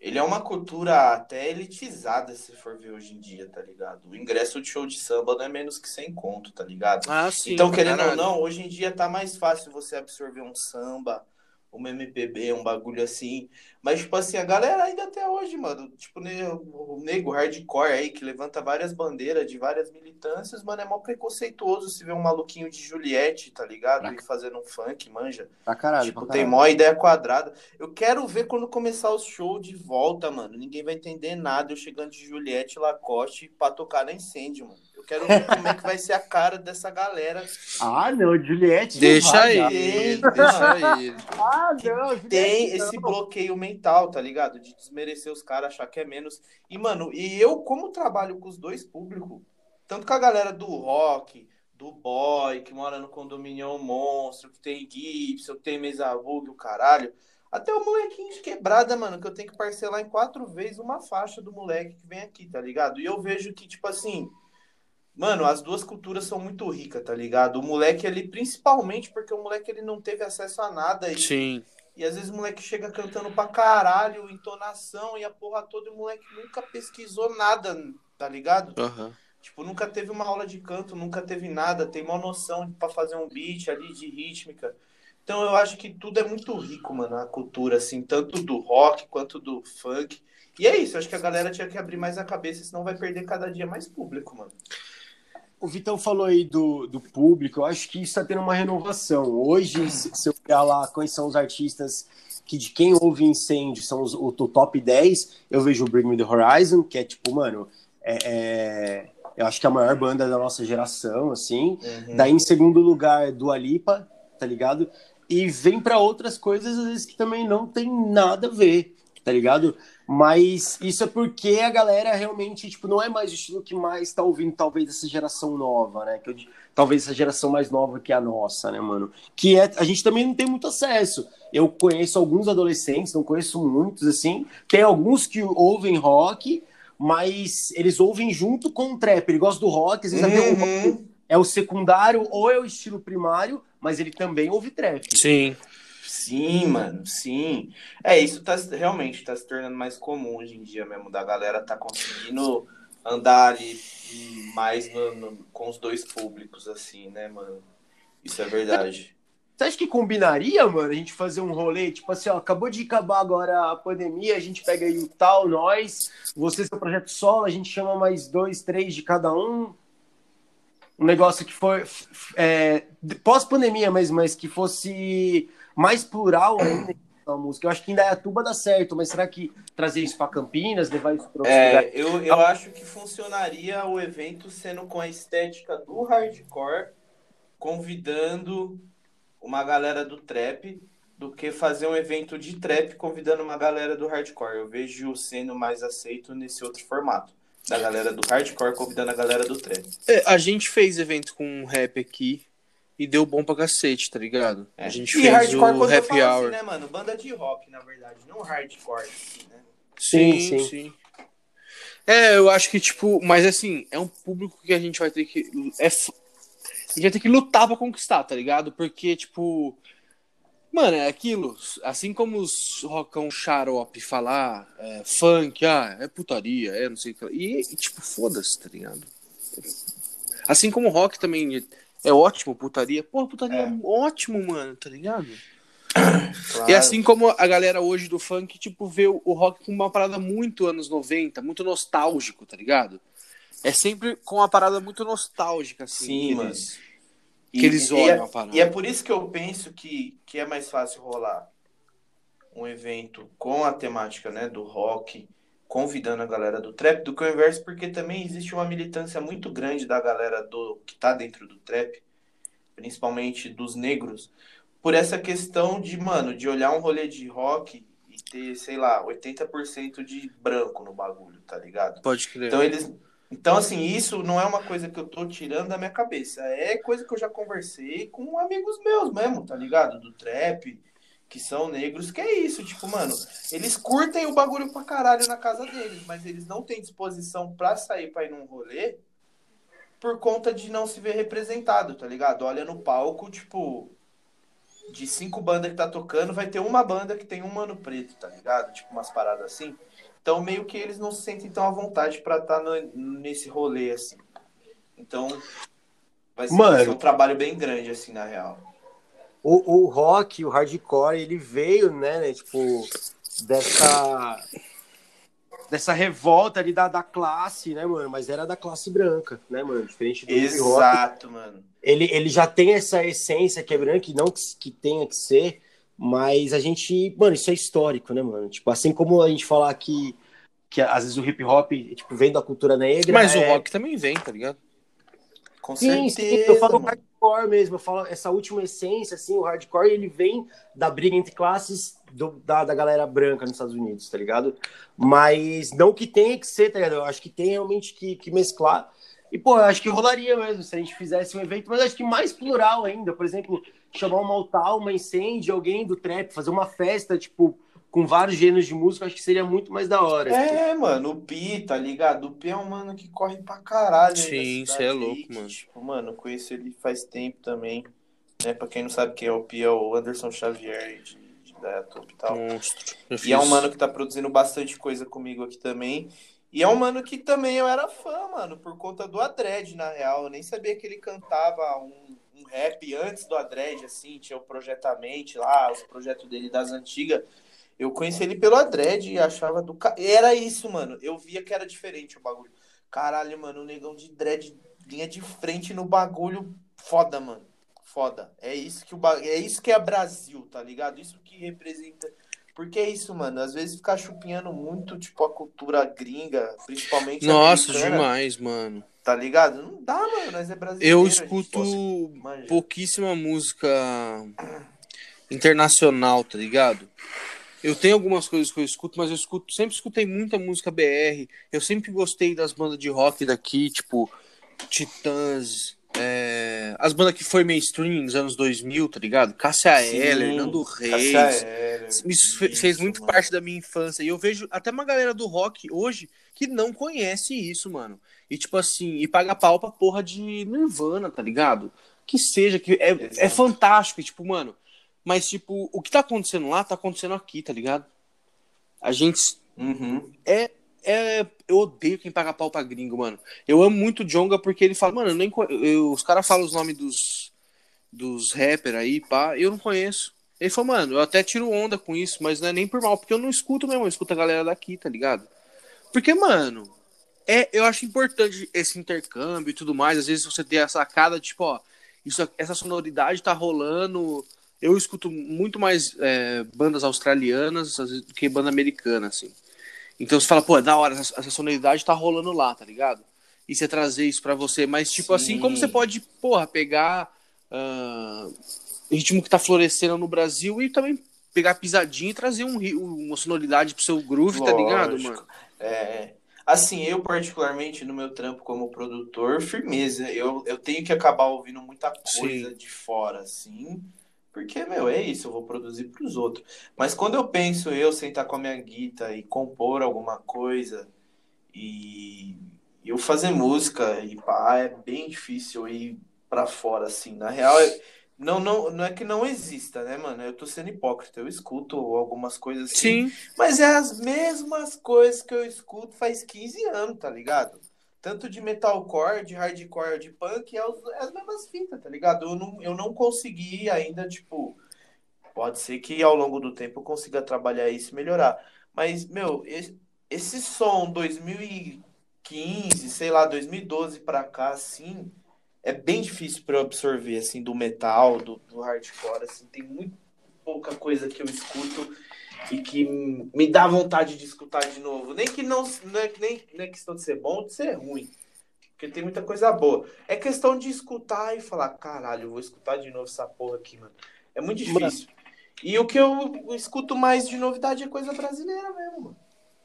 ele é uma cultura até elitizada, se for ver hoje em dia, tá ligado? O ingresso de show de samba não é menos que 100 conto, tá ligado? Ah, sim, então, querendo caralho. ou não, hoje em dia tá mais fácil você absorver um samba, uma MPB, um bagulho assim. Mas, tipo assim, a galera ainda até hoje, mano, tipo, o nego hardcore aí, que levanta várias bandeiras de várias militâncias, mano, é mó preconceituoso se ver um maluquinho de Juliette, tá ligado? Pra... E fazendo um funk, manja. Pra caralho, tipo, pra tem mó ideia quadrada. Eu quero ver quando começar o show de volta, mano. Ninguém vai entender nada eu chegando de Juliette Lacoste pra tocar na incêndio, mano. Quero ver como é que vai ser a cara dessa galera. Ah, não, Juliette. Deixa aí, deixa aí. Ah, não, Juliette Tem não. esse bloqueio mental, tá ligado? De desmerecer os caras, achar que é menos. E, mano, e eu, como trabalho com os dois públicos, tanto com a galera do rock, do boy, que mora no condomínio monstro, que tem Gibson, que tem mesa o caralho. Até o molequinho de quebrada, mano, que eu tenho que parcelar em quatro vezes uma faixa do moleque que vem aqui, tá ligado? E eu vejo que, tipo assim, mano, as duas culturas são muito ricas, tá ligado? O moleque ali, principalmente porque o moleque ele não teve acesso a nada. E, Sim. E às vezes o moleque chega cantando pra caralho, entonação e a porra toda, e o moleque nunca pesquisou nada, tá ligado? Uhum. Tipo, nunca teve uma aula de canto, nunca teve nada, tem uma noção para fazer um beat ali de rítmica. Então eu acho que tudo é muito rico, mano, a cultura, assim, tanto do rock quanto do funk. E é isso, acho que a galera tinha que abrir mais a cabeça, senão vai perder cada dia mais público, mano. O Vitão falou aí do, do público, eu acho que isso está tendo uma renovação. Hoje, se, eu olhar lá quais são os artistas que de quem ouve incêndio são os, o, o top 10, eu vejo o Bring Me The Horizon, que é tipo, mano, é, é, eu acho que é a maior banda da nossa geração, assim. Uhum. Daí, em segundo lugar, do Alipa, tá ligado? E vem para outras coisas, às vezes, que também não tem nada a ver, tá ligado? Mas isso é porque a galera realmente, tipo, não é mais o estilo que mais tá ouvindo, talvez, essa geração nova, né? Que eu, talvez essa geração mais nova que a nossa, né, mano? Que é, a gente também não tem muito acesso. Eu conheço alguns adolescentes, não conheço muitos, assim. Tem alguns que ouvem rock, mas eles ouvem junto com o trap. Ele gosta do rock, às vezes uhum. é o secundário ou é o estilo primário, mas ele também ouve trap. Sim. Sim, mano, sim. É, isso tá realmente tá se tornando mais comum hoje em dia mesmo, da galera tá conseguindo andar ali mais no, no, com os dois públicos, assim, né, mano? Isso é verdade. Você acha que combinaria, mano, a gente fazer um rolê, tipo assim, ó, acabou de acabar agora a pandemia, a gente pega aí o tal, nós, você seu projeto solo, a gente chama mais dois, três de cada um. Um negócio que foi é, pós-pandemia mesmo, mas que fosse mais plural ainda a música. Eu acho que em Dayatuba dá certo, mas será que trazer isso para Campinas, levar isso para é, eu, eu acho que funcionaria o evento sendo com a estética do hardcore, convidando uma galera do trap, do que fazer um evento de trap convidando uma galera do hardcore. Eu vejo sendo mais aceito nesse outro formato. Da galera do hardcore convidando a galera do trap. É, a gente fez evento com rap aqui e deu bom pra cacete, tá ligado? É. A gente e fez hardcore, o Happy assim, Hour. Assim, né, mano? Banda de rock, na verdade, não hardcore, assim, né? Sim, sim, sim, É, eu acho que, tipo, mas assim, é um público que a gente vai ter que. É, a gente vai ter que lutar pra conquistar, tá ligado? Porque, tipo. Mano, é aquilo. Assim como os rockão xarope falar é, funk, ah, é putaria, é não sei o que. E, e tipo, foda-se, tá ligado? Assim como o rock também é ótimo, putaria. Pô, putaria é, é ótimo, mano, tá ligado? Claro. E assim como a galera hoje do funk, tipo, vê o rock com uma parada muito anos 90, muito nostálgico, tá ligado? É sempre com uma parada muito nostálgica, assim. Sim, que eles, que eles olham é, a parada. E é por isso que eu penso que, que é mais fácil rolar um evento com a temática né, do rock, convidando a galera do trap do que o inverso, porque também existe uma militância muito grande da galera do que tá dentro do trap, principalmente dos negros, por essa questão de, mano, de olhar um rolê de rock e ter, sei lá, 80% de branco no bagulho, tá ligado? Pode crer. Então eles então, assim, isso não é uma coisa que eu tô tirando da minha cabeça. É coisa que eu já conversei com amigos meus mesmo, tá ligado? Do trap, que são negros, que é isso, tipo, mano, eles curtem o bagulho pra caralho na casa deles, mas eles não têm disposição pra sair pra ir num rolê por conta de não se ver representado, tá ligado? Olha no palco, tipo, de cinco bandas que tá tocando, vai ter uma banda que tem um mano preto, tá ligado? Tipo, umas paradas assim. Então, meio que eles não se sentem tão à vontade pra estar tá nesse rolê, assim. Então, vai ser, vai ser um trabalho bem grande, assim, na real o, o rock, o hardcore, ele veio, né, né tipo, dessa dessa revolta ali da, da classe, né, mano? Mas era da classe branca, né, mano? Diferente do Exato, rock. mano. Ele, ele já tem essa essência que é branca, e não que, que tenha que ser, mas a gente, mano, isso é histórico, né, mano? Tipo, assim como a gente falar que, que às vezes o hip hop, tipo, vem da cultura negra. Mas é... o rock também vem, tá ligado? Com sim, certeza. Sim, eu falo mano. Hardcore mesmo, eu falo essa última essência, assim, o hardcore ele vem da briga entre classes do, da, da galera branca nos Estados Unidos, tá ligado? Mas não que tenha que ser, tá ligado? Eu acho que tem realmente que, que mesclar. E, pô, eu acho que rolaria mesmo se a gente fizesse um evento, mas acho que mais plural ainda. Por exemplo, chamar uma altar, uma incêndio, alguém do trap, fazer uma festa, tipo, com vários gêneros de música, acho que seria muito mais da hora. É, mano, o Pi, tá ligado? O Pi é um mano que corre pra caralho. Sim, você é louco, mano. Tipo, mano, conheço ele faz tempo também. Né? Pra quem não sabe quem é o Pi, é o Anderson Xavier de, de Dayatuba e tal. Monstro. E é um mano que tá produzindo bastante coisa comigo aqui também. E é um mano que também eu era fã, mano, por conta do Adred, na real. Eu nem sabia que ele cantava um, um rap antes do Adred, assim, tinha o Projetamente lá, os projetos dele das antigas. Eu conheci ele pelo Adred e achava do. Era isso, mano. Eu via que era diferente o bagulho. Caralho, mano, o negão de dread linha de frente no bagulho. Foda, mano. Foda. É isso que o ba... é isso que é Brasil, tá ligado? Isso que representa. Porque é isso, mano. Às vezes ficar chupinhando muito, tipo, a cultura gringa, principalmente. Nossa, demais, mano. Tá ligado? Não dá, mano. Nós é brasileiro. Eu escuto pouquíssima música internacional, tá ligado? Eu tenho algumas coisas que eu escuto, mas eu escuto, sempre escutei muita música BR. Eu sempre gostei das bandas de rock daqui, tipo Titãs, é... as bandas que foi mainstream nos anos 2000, tá ligado? Cássia Eller, Nando Reis. Isso fez muito mano. parte da minha infância. E eu vejo até uma galera do rock hoje que não conhece isso, mano. E tipo assim, e paga pau pra porra de Nirvana, tá ligado? Que seja, que é, é fantástico. E, tipo, mano, mas, tipo, o que tá acontecendo lá tá acontecendo aqui, tá ligado? A gente. Uhum. É, é. Eu odeio quem paga pau pra gringo, mano. Eu amo muito o Jonga porque ele fala, mano, eu nem, eu, os caras falam os nomes dos, dos rappers aí, pá, eu não conheço. Ele falou, mano, eu até tiro onda com isso, mas não é nem por mal, porque eu não escuto mesmo, eu escuto a galera daqui, tá ligado? Porque, mano, é, eu acho importante esse intercâmbio e tudo mais. Às vezes você tem a sacada, tipo, ó, isso, essa sonoridade tá rolando eu escuto muito mais é, bandas australianas do que banda americana, assim. Então você fala, pô, é da hora, essa, essa sonoridade tá rolando lá, tá ligado? E você trazer isso para você, mas tipo Sim. assim, como você pode, porra, pegar uh, ritmo que tá florescendo no Brasil e também pegar pisadinha e trazer um, uma sonoridade pro seu groove, Lógico. tá ligado, mano? É, assim, eu particularmente no meu trampo como produtor, firmeza, eu, eu tenho que acabar ouvindo muita coisa Sim. de fora, assim, porque, meu, é isso, eu vou produzir para os outros. Mas quando eu penso eu sentar com a minha guita e compor alguma coisa e eu fazer música e pá, é bem difícil ir para fora, assim. Na real, é... não, não, não é que não exista, né, mano? Eu tô sendo hipócrita, eu escuto algumas coisas assim. Sim. Mas é as mesmas coisas que eu escuto faz 15 anos, tá ligado? Tanto de metalcore, de hardcore, de punk, é, os, é as mesmas fitas, tá ligado? Eu não, eu não consegui ainda, tipo, pode ser que ao longo do tempo eu consiga trabalhar isso e melhorar. Mas, meu, esse, esse som 2015, sei lá, 2012 pra cá, assim, é bem difícil para eu absorver, assim, do metal, do, do hardcore, assim, tem muito pouca coisa que eu escuto e que me dá vontade de escutar de novo. Nem que não, não é, nem, não é questão de ser bom ou de ser ruim. Porque tem muita coisa boa. É questão de escutar e falar, caralho, eu vou escutar de novo essa porra aqui, mano. É muito difícil. Mano. E o que eu escuto mais de novidade é coisa brasileira mesmo, mano.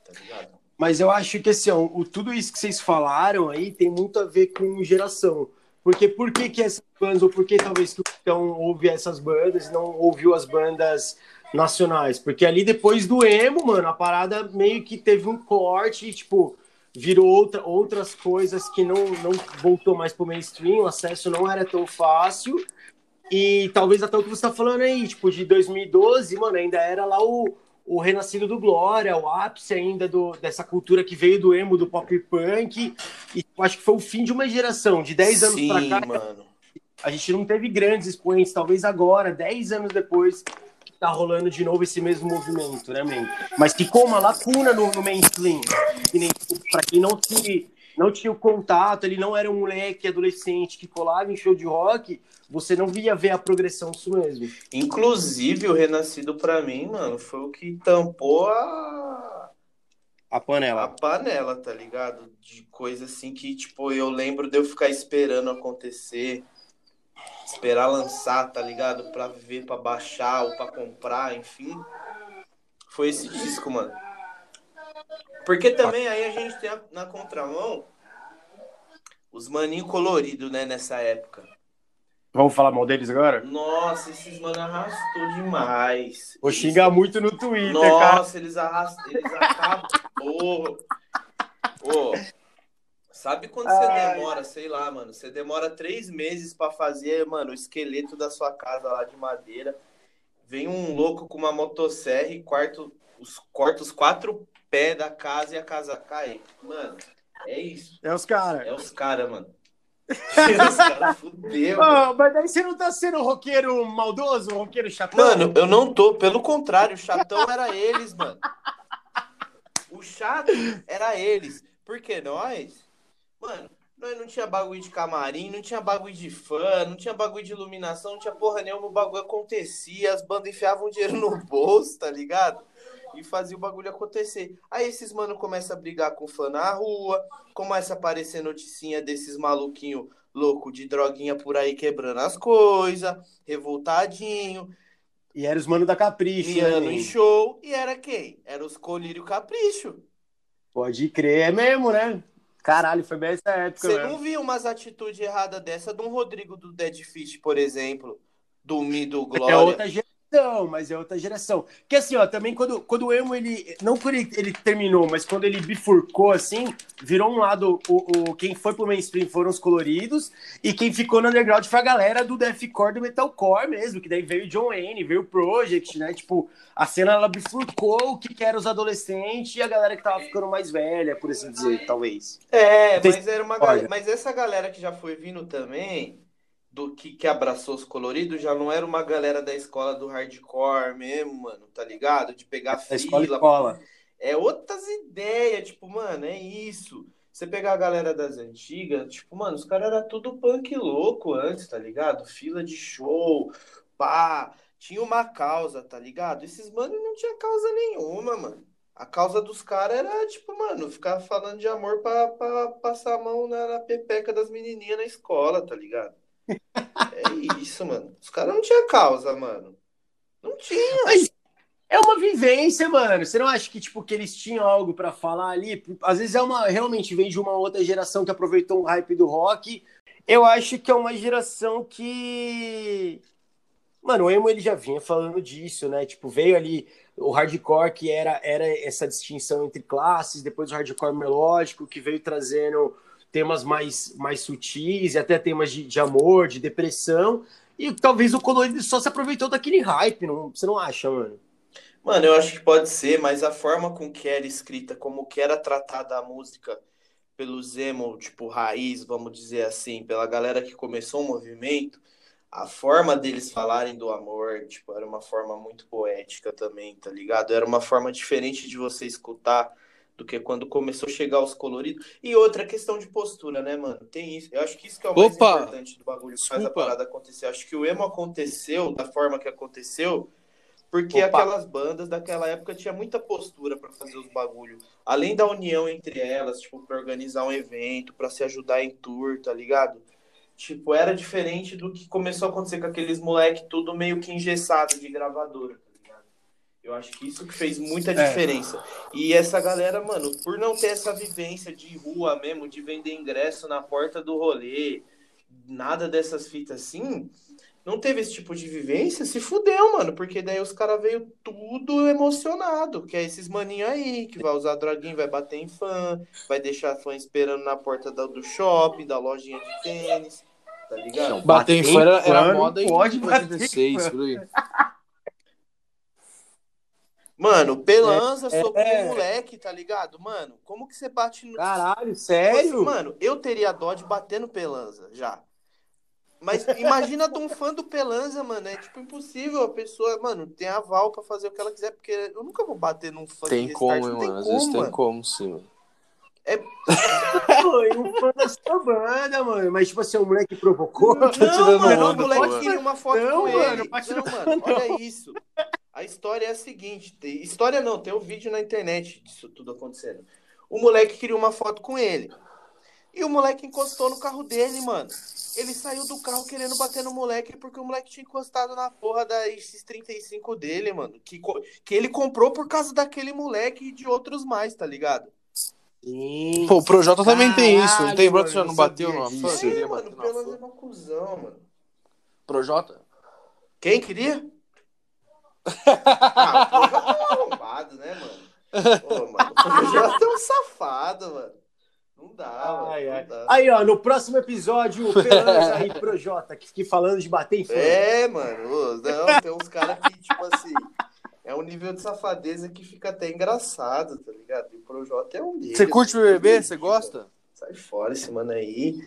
Tá ligado? Mas eu acho que assim, ó, o, tudo isso que vocês falaram aí tem muito a ver com geração. Porque por que, que essas bandas, ou por que talvez que então ouve essas bandas e não ouviu as bandas nacionais. Porque ali depois do emo, mano, a parada meio que teve um corte e, tipo, virou outra, outras coisas que não, não voltou mais pro mainstream, o acesso não era tão fácil. E talvez até o que você tá falando aí, tipo, de 2012, mano, ainda era lá o, o renascido do Glória, o ápice ainda do, dessa cultura que veio do emo, do pop punk. E acho que foi o fim de uma geração, de 10 anos Sim, pra cá. Mano. A gente não teve grandes expoentes, talvez agora, 10 anos depois, tá rolando de novo esse mesmo movimento, né, man? Mas ficou uma lacuna no, no mainstream. Que nem, pra quem não, se, não tinha o contato, ele não era um moleque adolescente que colava em show de rock, você não via ver a progressão disso mesmo. Inclusive, o Renascido, para mim, mano, foi o que tampou a. A panela. A panela, tá ligado? De coisa assim que, tipo, eu lembro de eu ficar esperando acontecer esperar lançar, tá ligado? Pra ver, pra baixar ou pra comprar, enfim. Foi esse disco, mano. Porque também aí a gente tem na contramão os maninhos coloridos, né, nessa época. Vamos falar mal deles agora? Nossa, esses mano arrastou demais. Vou xingar muito no Twitter, Nossa, cara. Nossa, eles arrastam, eles acabam. Ô, oh, Sabe quando você demora, sei lá, mano, você demora três meses para fazer, mano, o esqueleto da sua casa lá de madeira. Vem um louco com uma motosserra e quarto, os, corta os quatro pés da casa e a casa cai. Mano, é isso. É os caras. É os caras, mano. É os caras fudeu. Oh, mas daí você não tá sendo roqueiro maldoso, roqueiro chatão? Mano, eu não tô. Pelo contrário, o chatão era eles, mano. O chato era eles. Porque nós Mano, nós não tinha bagulho de camarim, não tinha bagulho de fã, não tinha bagulho de iluminação, não tinha porra nenhuma, o bagulho acontecia, as bandas enfiavam dinheiro no bolso, tá ligado? E fazia o bagulho acontecer. Aí esses mano começam a brigar com fã na rua, começa a aparecer noticinha desses maluquinho louco de droguinha por aí quebrando as coisas, revoltadinho. E era os mano da Capricho, Miano em show. E era quem? Era os Colírio Capricho. Pode crer, é mesmo, né? Caralho, foi bem essa época. Você não viu umas atitudes erradas dessa de um Rodrigo do Dead Fish, por exemplo? Do Mi do Glória. É outra geração, mas é outra geração. Que assim, ó, também quando, quando o emo, ele. Não quando ele, ele terminou, mas quando ele bifurcou assim, virou um lado. O, o, quem foi pro mainstream foram os coloridos, e quem ficou no underground foi a galera do deathcore do metalcore mesmo, que daí veio o John Wayne, veio o Project, né? Tipo, a cena ela bifurcou o que, que era os adolescentes e a galera que tava ficando mais velha, por assim dizer, talvez. É, mas era uma galera, mas essa galera que já foi vindo também, do que, que abraçou os coloridos, já não era uma galera da escola do hardcore mesmo, mano, tá ligado? De pegar Da fila. escola escola. É outras ideias, tipo, mano, é isso. Você pegar a galera das antigas, tipo, mano, os caras eram tudo punk louco antes, tá ligado? Fila de show, pá, tinha uma causa, tá ligado? Esses mano não tinha causa nenhuma, mano. A causa dos caras era, tipo, mano, ficar falando de amor pra, pra passar a mão na, na pepeca das menininhas na escola, tá ligado? É isso, mano. Os caras não tinham causa, mano. Não tinha. Mas é uma vivência, mano. Você não acha que, tipo, que eles tinham algo pra falar ali? Às vezes é uma. Realmente vem de uma outra geração que aproveitou o hype do rock. Eu acho que é uma geração que. Mano, o emo ele já vinha falando disso, né? Tipo, veio ali o hardcore, que era, era essa distinção entre classes, depois o hardcore melódico, que veio trazendo temas mais, mais sutis e até temas de, de amor, de depressão. E talvez o colorido só se aproveitou daquele hype, não, você não acha, mano? Mano, eu acho que pode ser, mas a forma com que era escrita, como que era tratada a música pelos emo, tipo, raiz, vamos dizer assim, pela galera que começou o movimento, a forma deles falarem do amor, tipo, era uma forma muito poética também, tá ligado? Era uma forma diferente de você escutar do que quando começou a chegar os coloridos. E outra questão de postura, né, mano? Tem isso. Eu acho que isso que é o mais Opa! importante do bagulho que faz a parada acontecer. Acho que o emo aconteceu da forma que aconteceu porque Opa. aquelas bandas daquela época tinha muita postura pra fazer os bagulho. Além da união entre elas, tipo, pra organizar um evento, pra se ajudar em tour, tá ligado? Tipo, era diferente do que começou a acontecer com aqueles moleque tudo meio que engessado de gravadora? Eu acho que isso que fez muita É. diferença. E essa galera, mano, por não ter essa vivência de rua mesmo, de vender ingresso na porta do rolê, nada dessas fitas assim, não teve esse tipo de vivência, se fudeu, mano, porque daí os caras veio tudo emocionado, que é esses maninhos aí, que vai usar droguinha, vai bater em fã, vai deixar fã esperando na porta do shopping, da lojinha de tênis, tá ligado? Bater em Bater em fã era, era moda em pode bater em 86, fã. por aí. Mano, Pelanza É, é. um moleque, tá ligado? Mano, como que você bate no. Caralho, Tipo assim, sério? Mano, eu teria dó de bater no Pelanza, já. Mas imagina de um fã do Pelanza, mano. É tipo impossível. A pessoa, mano, tem aval pra fazer o que ela quiser, porque eu nunca vou bater num fã Tem de como, tem mano. Às como, vezes tem como, sim, mano. Foi um fã da sua banda, mano. Mas, tipo assim, o moleque provocou. Não, tirando mano, onda, o moleque queria uma foto Não, com mano, ele. Não, no- mano, não. olha isso. A história é a seguinte: tem- história não, tem o vídeo na internet disso tudo acontecendo. O moleque queria uma foto com ele. E o moleque encostou no carro dele, mano. Ele saiu do carro querendo bater no moleque porque o moleque tinha encostado na porra da X35 dele, mano. Que, que ele comprou por causa daquele moleque e de outros mais, tá ligado? Sim. Pô, o Projota também tem isso. Não tem, mano, Você já não bateu numa disso. fã? Sim, Sim, Queria mano, bater o numa Pelanza é uma cuzão, mano. Projota? Quem queria? Ah, o Projota é um arrombado, né, mano? Pô, mano, o Projota é um safado, mano. Não dá, mano. Ai, não ai. dá. Aí, ó, no próximo episódio, o Pelanza e Projota, que fiquem falando de bater em fã. É, mano. Não, tem uns caras que, tipo assim, é um nível de safadeza que fica até engraçado, tá ligado? E o Projota é um deles. Você curte o BBB? que- Você gosta? Sai fora esse mano aí.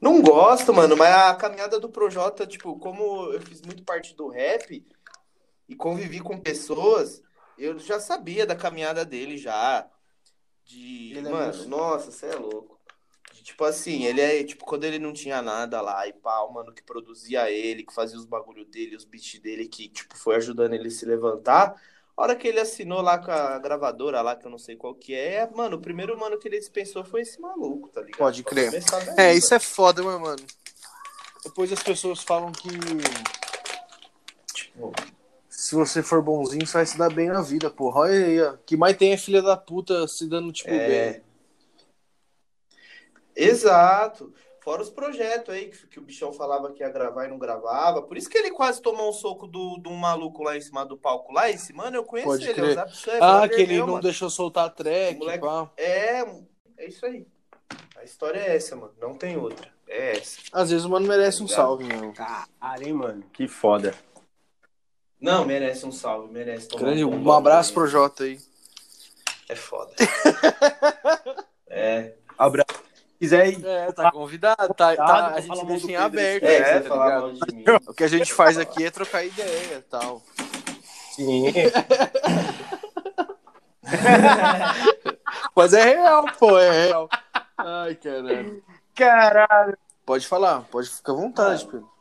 Não gosto, mano, mas a caminhada do Projota, tipo, como eu fiz muito parte do rap e convivi com pessoas, eu já sabia da caminhada dele já. De. Ele é mano, muito- nossa, você é louco. tipo assim, ele é, tipo, quando ele não tinha nada lá, e pá, o mano que produzia ele, que fazia os bagulho dele, os beats dele, que, tipo, foi ajudando ele a se levantar. A hora que ele assinou lá com a gravadora lá, que eu não sei qual que é, mano, o primeiro mano que ele dispensou foi esse maluco, tá ligado? Pode crer. É, mano. isso é foda, meu mano. Depois as pessoas falam que Tipo, se você for bonzinho, você vai se dar bem na vida, porra. Olha aí, ó. Que mais tem é filha da puta se dando, tipo, É. bem. Exato. Fora os projetos aí que, que o bichão falava que ia gravar e não gravava. Por isso que ele quase tomou um soco do, de um maluco lá em cima do palco. Lá esse, mano, eu conheço Pode ele. crer. É o Zap Sun, é Ah, que ele meu, não mano. deixou soltar a track, Moleque- pá. É, é isso aí. A história é essa, mano. Não tem outra. É essa. Às vezes o mano merece um Obrigado. salve, meu. Caralho, hein, mano. Que foda. Não, merece um salve, merece. Grande, um um abraço aí. pro Jota aí. É foda. é. Abraço. Se quiser ir. É, tá convidado, tá, tá- a gente deixa em Pedro, aberto, É, você tá falar mal de mim. O que a gente faz aqui é trocar ideia e tal. Sim. Mas é real, pô, é real. Ai, caralho. Caralho. Pode falar, pode ficar à vontade, Mano. Pedro.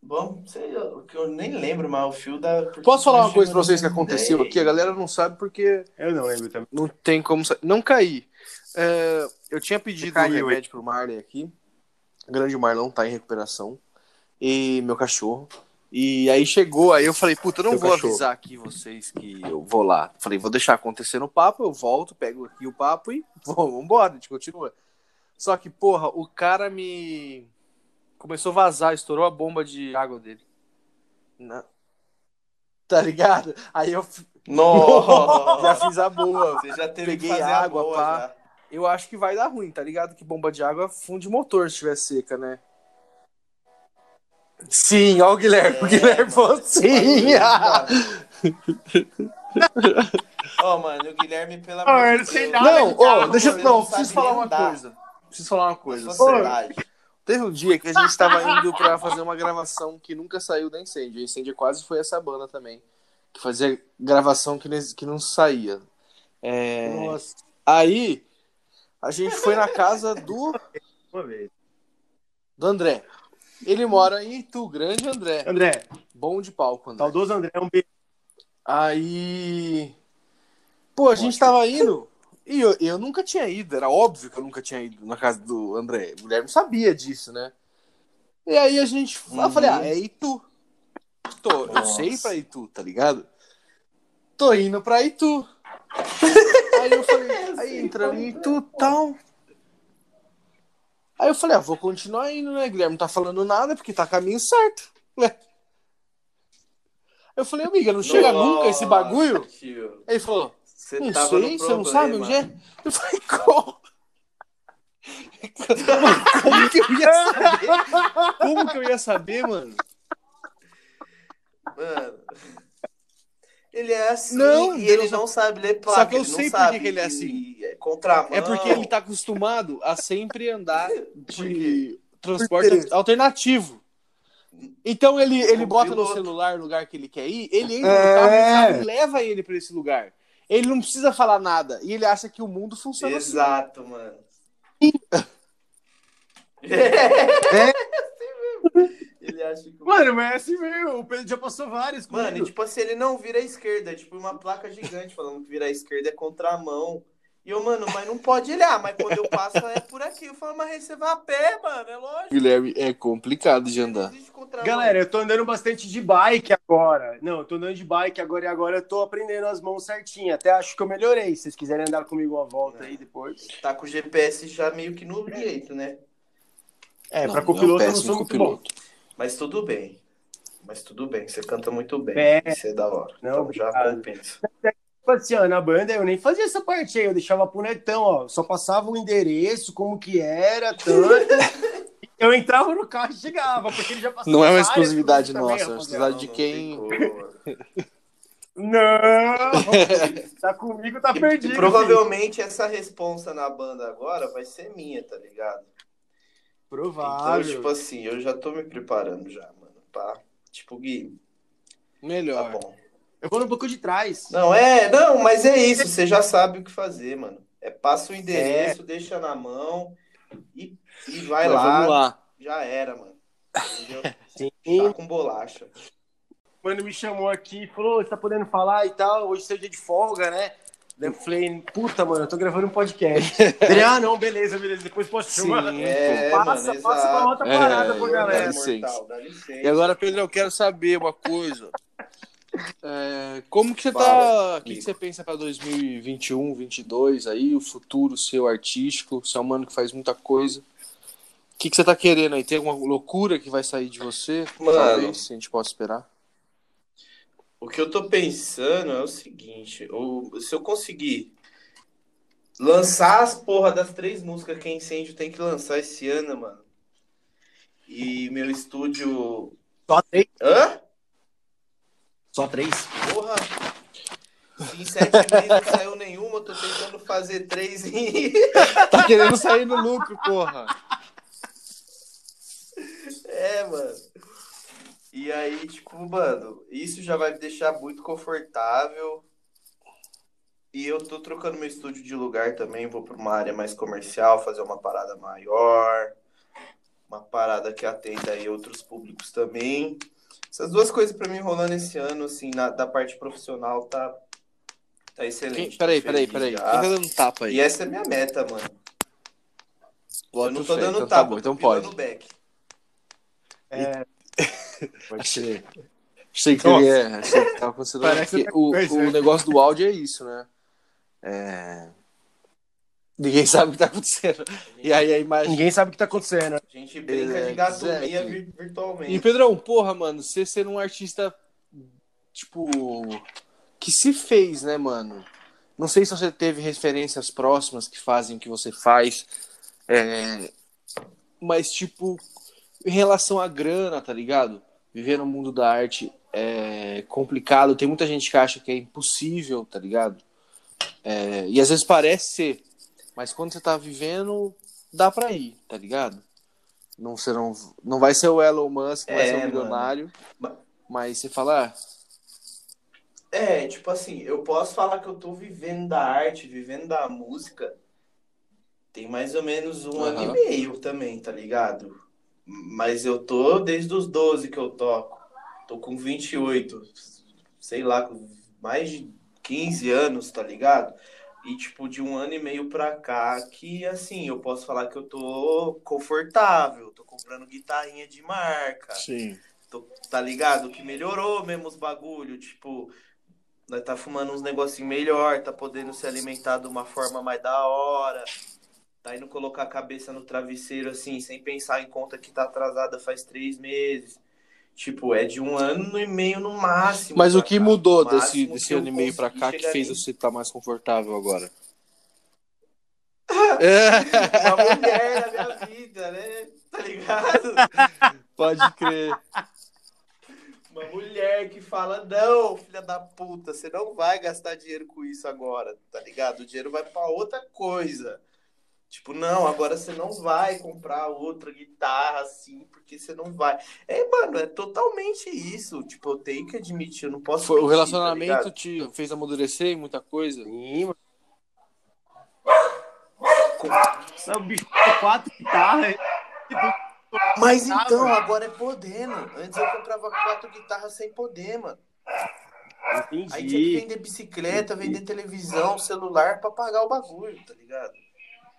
Bom, sei lá, o que eu nem lembro, mas o fio da. Posso falar uma coisa pra vocês que aconteceu aqui? A galera não sabe porque Eu não lembro também. não tem como. sa- Não caí. É, eu tinha pedido um caiu, remédio pro Marley aqui. O grande Marlão tá em recuperação. E meu cachorro. E aí chegou, aí eu falei, puta, eu não Seu vou cachorro. avisar aqui vocês que eu vou lá. Falei, vou deixar acontecer no papo, eu volto, pego aqui o papo e vamos embora, a gente continua. Só que, porra, o cara me. Começou a vazar, estourou a bomba de água dele. Na- Tá ligado? Aí eu Nossa! já fiz a boa. Você já teve Peguei que fazer água, a boa, pá. já. Eu acho que vai dar ruim, tá ligado? Que bomba de água funde motor se estiver seca, né? Sim, ó o Guilherme. o Guilherme falou sim. Ó, mano, o Guilherme, eu de não não, ó, deixa Não, não preciso falar uma andar. coisa. Preciso falar uma coisa. Sociedade. Teve um dia que a gente tava indo pra fazer uma gravação que nunca saiu da Incêndio. A Incêndio quase foi essa banda também. Que fazia gravação que, que não saía. É, Nossa, Aí, a gente foi na casa do, uma vez. do André. Ele mora em Itu, grande André. André, Bom de palco, André. saudoso André, um beijo. Aí. Pô, a gente tava indo. E eu, eu nunca tinha ido, era óbvio que eu nunca tinha ido na casa do André. O Guilherme sabia disso, né? E aí a gente. Eu Uhum. falei, ah, é Itu. Tô, eu Nossa. sei pra Itu, tá ligado? Tô indo pra Itu. aí eu falei, aí entramos em Itu tal. Aí eu falei, ah, vou continuar indo, né? Guilherme não tá falando nada porque tá caminho certo. Ué. Eu falei, amiga, não chega nunca esse bagulho? Tio, Aí ele falou, Você não tava sei, no você não sabe onde é? Eu falei, como? Como que eu ia saber? Como que eu ia saber, mano? Mano. Ele é assim Não, e Deus ele não sabe ler placa. Só que eu sei por que ele é assim. É contramão. É porque ele tá acostumado a sempre andar de transporte alternativo. Então ele, ele bota no celular o lugar que ele quer ir, ele entra É. no carro e leva ele pra esse lugar. Ele não precisa falar nada. E ele acha que o mundo funciona assim. Exato, mano. É. Ele acha que. Mano, mas é assim mesmo. O Pedro já passou vários. Mano, e tipo assim, ele não vira à esquerda. É tipo uma placa gigante falando que virar à esquerda é contramão. E eu, mano, mas não pode olhar. Mas quando eu passo é por aqui. Eu falo, mas aí você vai a pé, mano. É lógico. Guilherme, é complicado de andar. Galera, eu tô andando bastante de bike agora. Não, eu tô andando de bike agora e agora eu tô aprendendo as mãos certinho. Até acho que eu melhorei. Se vocês quiserem andar comigo uma volta aí depois. Tá com o GPS já meio que no direito, né? É, Não, pra copiloto eu não sou muito bom. copiloto. Mas tudo bem. Mas tudo bem, você canta muito bem. É. Isso é da hora. Não, então já obrigado. compensa. Tipo assim, ó, na banda eu nem fazia essa parte aí, eu deixava pro netão, ó. Só passava o endereço, como que era, tanto. eu entrava no carro e chegava, porque ele já passou Não é uma exclusividade coisas também, nossa, é uma exclusividade de quem- não tá comigo, tá perdido. e provavelmente essa responsa na banda agora vai ser minha, tá ligado? filho. Então, Provável. tipo assim, eu já tô me preparando já, mano. Pra, tipo, Gui, tá Melhor. bom. Eu vou no banco de trás. Não, é, não, mas é isso, você já sabe o que fazer, mano. É passa o endereço, deixa na mão e, e vai Mas lá. Vamos lá. Já era, mano. Entendeu? Sim. Tá com bolacha. O mano me chamou aqui e falou: você tá podendo falar e tal? Hoje é seu dia de folga, né? Daí eu falei: puta, mano, eu tô gravando um podcast. Ele, ah, não, beleza, beleza, depois posso chamar. Sim. É, passa, mano, passa pra exato. outra É, parada pra dá galera. licença. Mortal, dá licença. E agora, Pedro, eu quero saber uma coisa. É, como que você Fala, tá. O que, que você pensa pra 2021, 2022 aí, o futuro seu artístico? Você é um mano que faz muita coisa. O que, que você tá querendo aí? Tem alguma loucura que vai sair de você? Mano. Talvez, se a gente possa esperar. O que eu tô pensando é o seguinte: o- se eu conseguir lançar as porra das três músicas que a Incêndio tem que lançar esse ano, mano. E meu estúdio. Só três? Hã? Só três? Porra! Em sete meses não saiu nenhuma, eu tô tentando fazer três em. Tá querendo sair no lucro, porra. É, mano. E aí, tipo, mano, isso já vai me deixar muito confortável. E eu tô trocando meu estúdio de lugar também, vou pra uma área mais comercial, fazer uma parada maior, uma parada que atenda aí outros públicos também. Essas duas coisas pra mim rolando esse ano, assim, na, da parte profissional, tá, tá Quem, excelente. peraí, Tô peraí, peraí. já. Quem tá dando tapa aí? E essa é minha meta, mano. Bota eu não fé, tô dando então tá tapa, bom, eu então tô pode. pilando back. Achei. Achei que ele é. Achei que tava acontecendo. Parece o, coisa, o negócio do áudio é isso, né? É... Ninguém sabe o que tá acontecendo. E aí a imagem. Ninguém sabe o que tá acontecendo. A gente brinca É, de vir- virtualmente. E Pedrão, porra, mano, você ser um artista, tipo, que se fez, né, mano? Não sei se você teve referências próximas que fazem o que você faz, é, mas, tipo, em relação à grana, tá ligado? Viver no mundo da arte é complicado, tem muita gente que acha que é impossível, tá ligado? É, e às vezes parece ser, mas quando você tá vivendo, dá pra ir, tá ligado? Não, você não, vai ser o Elon Musk, não vai É, ser um mano. milionário, Ma- mas você fala, ah, É, tipo assim, eu posso falar que eu tô vivendo da arte, vivendo da música, tem mais ou menos um ano Aham. e meio também, tá ligado? Mas eu tô desde os 12 que eu toco. Tô com 28, sei lá, com mais de 15 anos, tá ligado? E, tipo, de um ano e meio pra cá, que, assim, eu posso falar que eu tô confortável, tô comprando guitarrinha de marca, sim. Tô- tá ligado? Que melhorou mesmo os bagulho, tipo, nós tá fumando uns negocinho melhor, tá podendo se alimentar de uma forma mais da hora, tá indo colocar a cabeça no travesseiro assim, sem pensar em conta que tá atrasada faz três meses. Tipo, é de um ano e meio no máximo. Mas o que cá. mudou No desse, desse ano e meio pra cá que fez você estar mais confortável agora? Uma mulher na minha vida, né? Tá ligado? Pode crer. Uma mulher que fala, não, filha da puta, você não vai gastar dinheiro com isso agora, tá ligado? O dinheiro vai pra outra coisa. Tipo, não, agora você não vai comprar outra guitarra assim, porque você não vai. É, mano, é totalmente isso. Tipo, eu tenho que admitir, eu não posso. Foi, o mentir, tá relacionamento ligado? te fez amadurecer em muita coisa? Sim, mano. Com- Não, bicho, com quatro guitarras. Mas Ah, então, agora é podendo. Antes eu comprava quatro guitarras sem poder, mano. Aí tinha que Entendi. vender bicicleta, vender televisão, celular pra pagar o bagulho, tá ligado?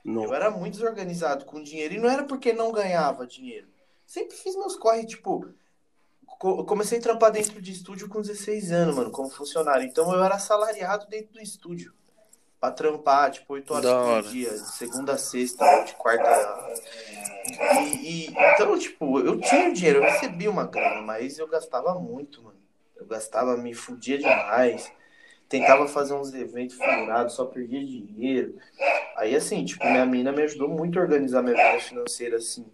Eu Não. era muito desorganizado com dinheiro. E não era porque não ganhava dinheiro. Sempre fiz meus corre, tipo. co- comecei a trampar dentro de estúdio com 16 anos, mano, como funcionário. Então eu era assalariado dentro do estúdio. Pra trampar, tipo, 8 horas Da por hora. dia, de segunda a sexta, de quarta. E, e- então, tipo, eu tinha dinheiro, eu recebia uma grana, mas eu gastava muito, mano. Eu gastava, me fudia demais. Tentava fazer uns eventos figurados, só perdia dinheiro. Aí, assim, tipo, minha mina me ajudou muito a organizar minha vida financeira, assim.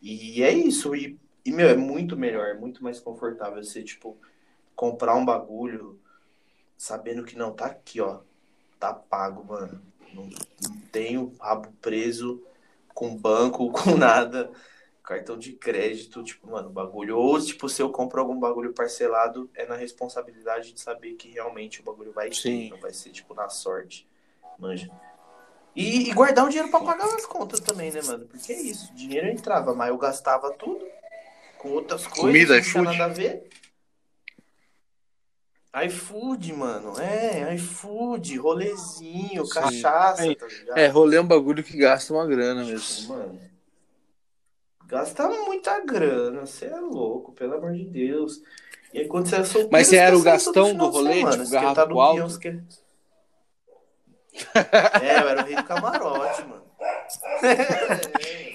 E é isso. E, e, meu, é muito melhor, é muito mais confortável você, tipo, comprar um bagulho sabendo que não, tá aqui, ó. Tá pago, mano. Não, não tenho rabo preso com banco, com nada. Cartão de crédito, tipo, mano, bagulho. Ou, tipo, se eu compro algum bagulho parcelado, é na responsabilidade de saber que realmente o bagulho vai ter, Sim. não vai ser, tipo, na sorte. Manja. E, e guardar o dinheiro pra pagar as contas também, né, mano? Porque é isso, dinheiro entrava, mas eu gastava tudo com outras coisas. Comida, não tinha nada a ver. iFood, mano. É, iFood, rolezinho, Sim. cachaça, tá ligado? É, rolê é um bagulho que gasta uma grana mesmo. Mano, gasta muita grana, você é louco, pelo amor de Deus. E aí, quando você é solteiro, Mas você era o tá saindo todo gastão do rolê, semana, tipo, você quer garrafa tá alto? você quer- É, eu era o rei do camarote, mano. É,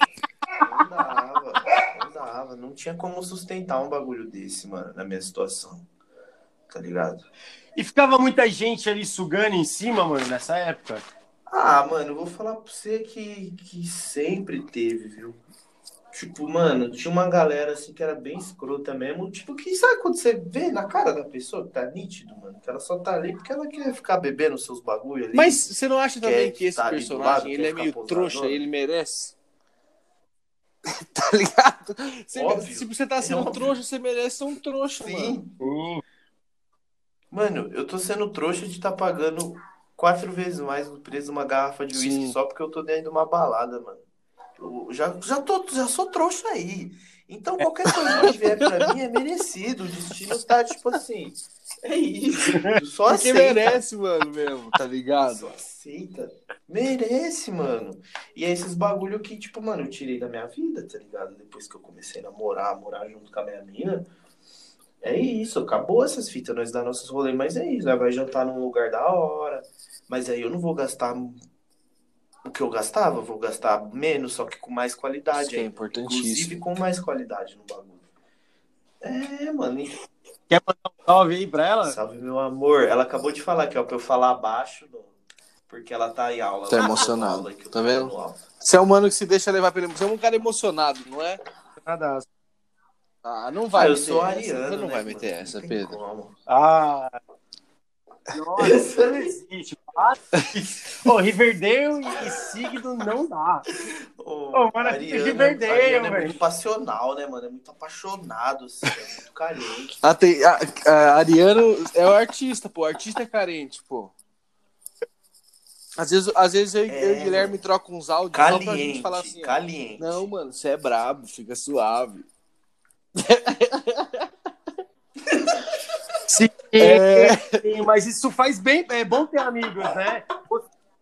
não dava, não dava. Não tinha como sustentar um bagulho desse, mano, na minha situação. Tá ligado? E ficava muita gente ali sugando em cima, mano, nessa época. Ah, mano, eu vou falar pra você que, que sempre teve, viu? Tipo, mano, tinha uma galera assim que era bem escrota mesmo. Tipo, que sabe quando você vê na cara da pessoa que tá nítido, mano? Que ela só tá ali porque ela quer ficar bebendo seus bagulho ali. Mas você não acha também que esse personagem lado, ele é meio posador? trouxa, ele merece? tá ligado? Você, Óbvio. se você tá sendo óbvio. trouxa, você merece ser um trouxa, mano. Sim. Sim. Mano, eu tô sendo trouxa de tá pagando quatro vezes mais o preço de uma garrafa de uísque só porque eu tô dentro de uma balada, mano. Eu já, já, tô, já sou trouxa aí. Então qualquer coisa que vier pra mim é merecido. O destino tá tipo assim. É isso. Só Porque aceita. merece, mano, mesmo, tá ligado? Só aceita. Merece, mano. E é esses bagulho que, tipo, mano, eu tirei da minha vida, tá ligado? Depois que eu comecei a namorar, morar junto com a minha mina. É isso, acabou essas fitas, nós dá nossos rolês, mas é isso, nós vai jantar num lugar da hora. Mas aí eu não vou gastar o que eu gastava, eu vou gastar menos, só que com mais qualidade. Isso é importantíssimo. Inclusive com mais qualidade no bagulho. É, mano. e- Quer mandar um salve aí pra ela? Salve, meu amor. Ela acabou de falar aqui, ó, pra eu falar abaixo, porque ela tá em aula. Tá emocionado, aula que eu tá tô vendo? Você é um mano que se deixa levar pelo Você é um cara emocionado, não é? Nada. Ah, não vai Ah, eu meter sou essa. ariano. Você não né, vai meter mano? essa, Não Pedro. como. Ah. Nossa, isso não existe. Para. Ô, Riverdale e, signo não dá. Ô, Ô, mano, Ariano, Riverdale, Ariano é muito passional, né, mano? É muito apaixonado, assim, é muito carente. Ah, tem, a, a- Ariano é o artista, pô. O artista é carente, pô. Às vezes, às vezes eu, É, eu e o Guilherme trocam uns áudios só pra gente Caliente, falar assim, caliente. Não, mano, você é brabo, fica suave. Sim, É. sim, mas isso faz bem. É bom ter amigos, né?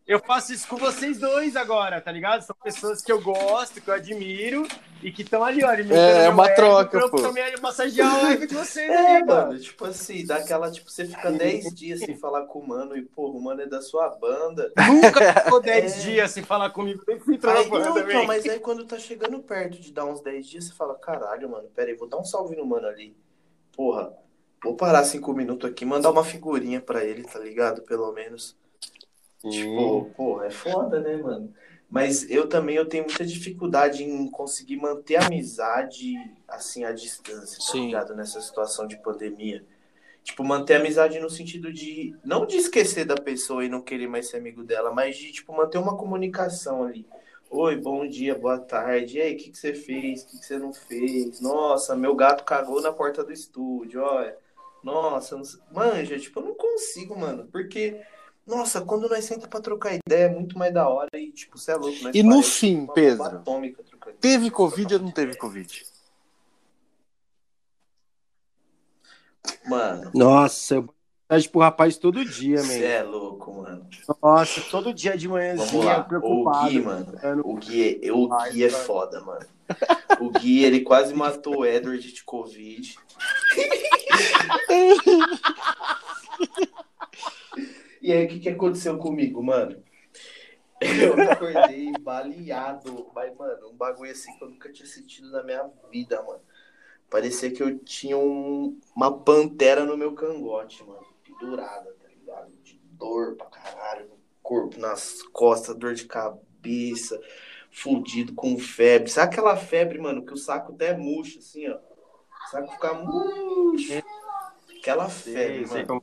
Eu faço isso com vocês dois agora, tá ligado? São pessoas que eu gosto, que eu admiro e que estão ali, ó. alimentando É, é uma ego troca, pra eu pô. também massagear o ego de vocês É, aí, mano. tipo assim, dá aquela, tipo, você fica 10 dias sem falar com o mano e, pô, o mano é da sua banda. Nunca ficou 10 É. dias sem falar comigo. Nem fui entrar Aí, na banda não, também. então, mas aí quando tá chegando perto de dar uns 10 dias, você fala, caralho, mano, pera aí, vou dar um salve no mano ali. Porra, vou parar 5 minutos aqui, mandar uma figurinha pra ele, tá ligado? Pelo menos. Tipo, pô, é foda, né, mano? Mas eu também eu tenho muita dificuldade em conseguir manter a amizade assim à distância, tá Sim. ligado? Nessa situação de pandemia. Tipo, manter a amizade no sentido de não de esquecer da pessoa e não querer mais ser amigo dela, mas de tipo manter uma comunicação ali. Oi, bom dia, boa tarde. E aí, o que, que você fez? O que, que você não fez? Nossa, meu gato cagou na porta do estúdio, olha. Nossa, não manja, tipo, eu não consigo, mano, porque nossa, quando nós senta pra trocar ideia é muito mais da hora e, tipo, você é louco, nós E no fim, Pedro, teve. Covid ou não teve Covid? Mano, Nossa, eu mensagem pro rapaz todo dia, você man. é louco, mano. Nossa, todo dia de manhãzinha lá. O preocupado. Gui, mano. mano. O Gui, é, o Ai, Gui é cara. foda, mano. O Gui, ele quase matou o Edward de Covid. E aí, o que, que aconteceu comigo, mano? Eu acordei baleado. Mas, mano, um bagulho assim que eu nunca tinha sentido na minha vida, mano. Parecia que eu tinha um- uma pantera no meu cangote, mano. Pendurada, tá ligado? De dor pra caralho no corpo, nas costas, dor de cabeça, fudido com febre. Sabe aquela febre, mano, que o saco até murcha, assim, ó? O saco fica murcho. Aquela febre, mano. como-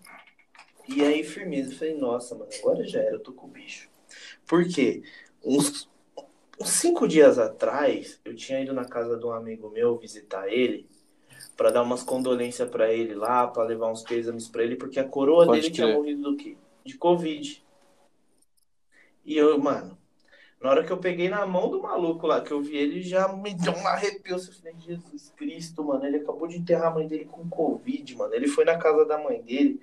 E aí, firmeza, eu falei, nossa, mano, agora já era, eu tô com o bicho. Por quê? Uns, uns cinco dias atrás, eu tinha ido na casa de um amigo meu visitar ele, pra dar umas condolências pra ele lá, pra levar uns pêsames pra ele, porque a coroa Pode dele tinha morrido do quê? De Covid. E eu, mano, Na hora que eu peguei na mão do maluco lá, que eu vi ele, já me deu um arrepio. Eu falei, Jesus Cristo, mano. Ele acabou de enterrar a mãe dele com Covid, mano. Ele foi na casa da mãe dele.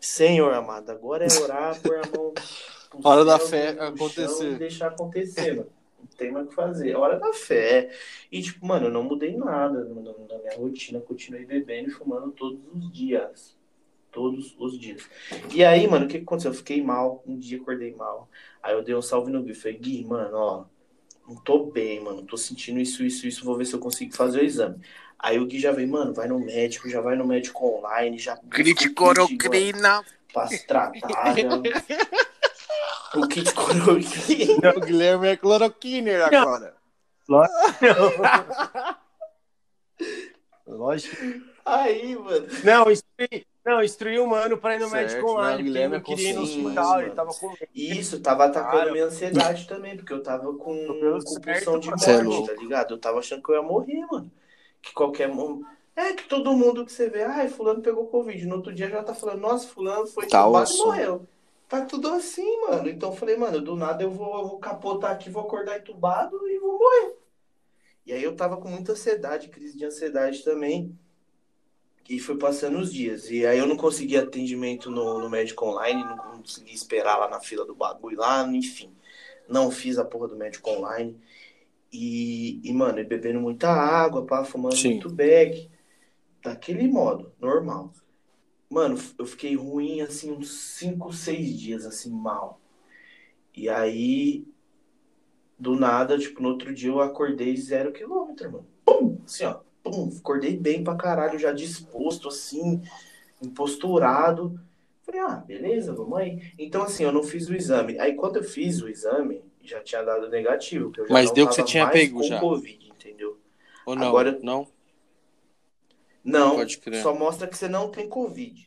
Senhor amado, agora é orar, pôr a mão. Hora da fé acontecer. Deixar acontecer, mano. Não tem mais o que fazer. É hora da fé. E, tipo, mano, eu não mudei nada na minha rotina. Continuei bebendo e fumando todos os dias. Todos os dias. E aí, mano, o que que aconteceu? Eu fiquei mal. Um dia acordei mal. Aí eu dei um salve no Gui. Falei, Gui, mano, ó. Não tô bem, mano. Tô sentindo isso, isso, isso. Vou ver se eu consigo fazer o exame. Aí o Gui já veio, mano, vai no médico, já vai no médico online, já. kit, mano, Clorocrina. Pra se tratar. já. O kit cloroquina. O Guilherme é cloroquiner agora. Lógico. Aí, mano. Não, instruí, não, instruí o mano pra ir no Certo, médico não, online. o porque Guilherme ele não é queria ir no hospital, mano. ele tava com medo. Isso tava atacando Cara, minha ansiedade também, porque eu tava com compulsão de é morte, louco. tá ligado? Eu tava achando que eu ia morrer, mano. Que qualquer momento. É que todo mundo que você vê, ai, fulano pegou Covid. No outro dia já tá falando, nossa, fulano foi Tá entubado e morreu. Tá tudo assim, mano. Então eu falei, mano, do nada eu vou, eu vou capotar aqui, vou acordar entubado e vou morrer. E aí eu tava com muita ansiedade, crise de ansiedade também. E foi passando os dias. E aí eu não consegui atendimento no, no médico online, não consegui esperar lá na fila do bagulho lá, enfim. Não fiz a porra do médico online. E, e mano, e bebendo muita água, pá, fumando Sim. muito beck. Daquele modo, normal. Mano, eu fiquei ruim assim uns 5, 6 dias, assim, mal. E aí, do nada, tipo, no outro dia eu acordei zero quilômetro, mano. Pum! Assim, ó. Pum! Acordei bem pra caralho, já disposto, assim, imposturado. Falei, ah, beleza, aí. Então, assim, eu não fiz o exame. Aí, quando eu fiz o exame, já tinha dado negativo. Que eu já Mas deu que você tinha pego já. Covid, entendeu? Ou não? Agora- Não? Não, só mostra que você não tem Covid.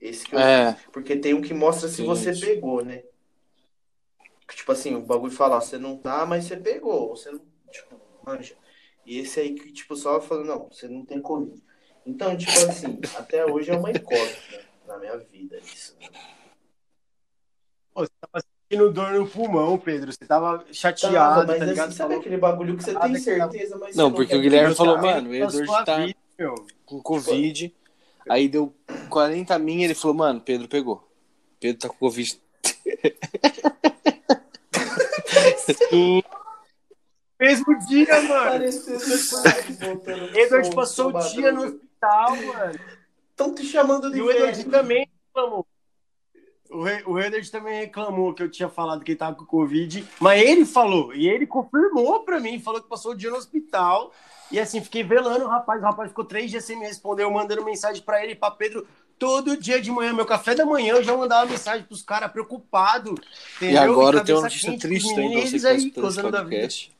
Esse que eu É. Porque tem um que mostra se você pegou, né? Tipo assim, o bagulho fala, ó, você não tá, mas você pegou. Você não. Tipo, manja. E esse aí que, tipo, só fala, não, você não tem Covid. Então, tipo assim, até hoje é uma incógnita na minha vida isso. né? Pô, você tava sentindo dor no pulmão, Pedro. Você tava Tava, chateado, mas tá assim, ligado? sabe Falou aquele bagulho que você tem tava- certeza, mas Não, porque o Guilherme falou, "Tá mano, o sua tá vida, com Covid. Aí deu 40 minha, ele falou, mano, Pedro pegou. Pedro tá com Covid. Sim. Mesmo dia, mano. Edward som- passou o dia no hospital, mano. Tão te chamando de E o Edward velho. também reclamou. O, Re- o Edward também reclamou que eu tinha falado que ele tava com Covid, mas ele falou, e ele confirmou pra mim, falou que passou o dia no hospital, e assim, fiquei velando o rapaz, o rapaz ficou três dias sem me responder, eu mandando mensagem pra ele e pra Pedro, todo dia de manhã, meu café da manhã, eu já mandava mensagem pros caras preocupado, E agora tem uma notícia triste meninos, você tá aí, podcast.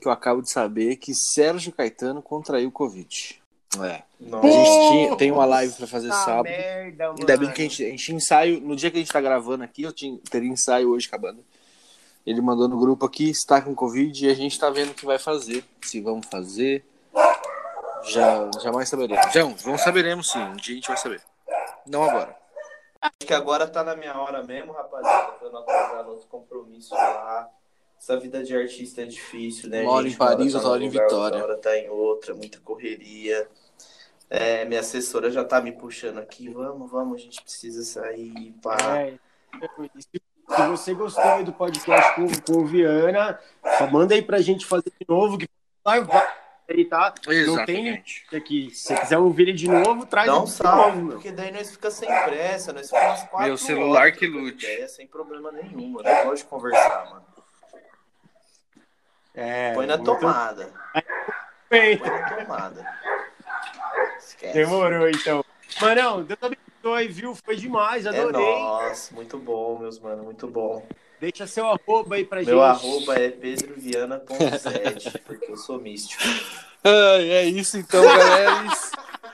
Que eu acabo de saber que Sérgio Caetano contraiu Covid. É. Nossa. A gente tinha- tem uma live pra fazer Puta sábado. merda, mano. Ainda bem que a gente, a gente ensaio, no dia que a gente tá gravando aqui, eu tinha, teria ensaio hoje com a banda. Ele mandou no grupo aqui, está com Covid, e a gente tá vendo o que vai fazer. Se vamos fazer. Já, jamais saberemos. Já, vamos saberemos sim, um dia a gente vai saber. Não agora. Acho que agora tá na minha hora mesmo, rapaziada, pra eu não atrasar nosso compromisso lá. Essa vida de artista é difícil, né? Uma hora gente? em Paris, outra hora num em lugar, Vitória. Outra hora tá em outra, muita correria. É, minha assessora já tá me puxando aqui. Vamos, vamos, a gente precisa sair, pá. É, se, se você gostou aí do podcast com, com o Viana, só manda aí pra gente fazer de novo, que vai, vai tá? Não tem aqui. Se você quiser ouvir ele de novo, traz um salve, novo, porque daí nós fica sem pressa, nós ficamos quatro Meu celular horas que lute. ideia, sem problema nenhum, eu não gosto de conversar, mano. É, Põe na tomada. Põe na tomada. Esquece. Demorou, então. Manão, Deus abençoe, viu? Foi demais, É adorei. nossa, muito bom, meus mano, muito bom. Deixa seu arroba aí pra Meu gente. arroba é pedroviana.7, porque eu sou místico. Ai, é isso então, galera.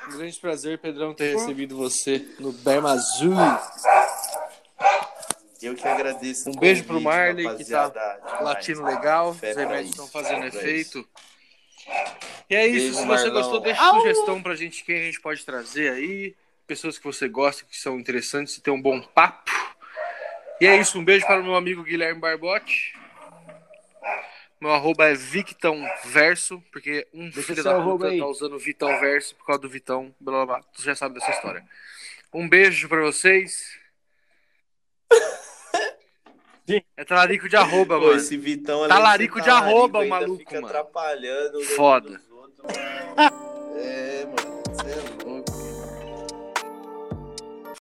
Um grande prazer, Pedrão, ter recebido você no Berma Azul. Eu que agradeço. Um beijo pro convite, Marley, que tá demais. Latino legal, os remédios estão fazendo efeito. E é isso, Beijo, se você Marlão. gostou, deixa sugestão pra gente quem a gente pode trazer aí. Pessoas que você gosta, que são interessantes e tem um bom papo. E é isso, um beijo para o meu amigo Guilherme Barbote. Meu arroba é Victão Verso, porque um Deixa filho da puta aí. tá usando Vitão Verso por causa do Vitão, blá blá blá. Tu já sabe dessa história. Um beijo pra vocês. Sim. É talarico de arroba, Pô, mano. esse Vitão além Talarico ser de arroba, o maluco, fica mano. atrapalhando. Foda. outros. É, mano. Você é louco.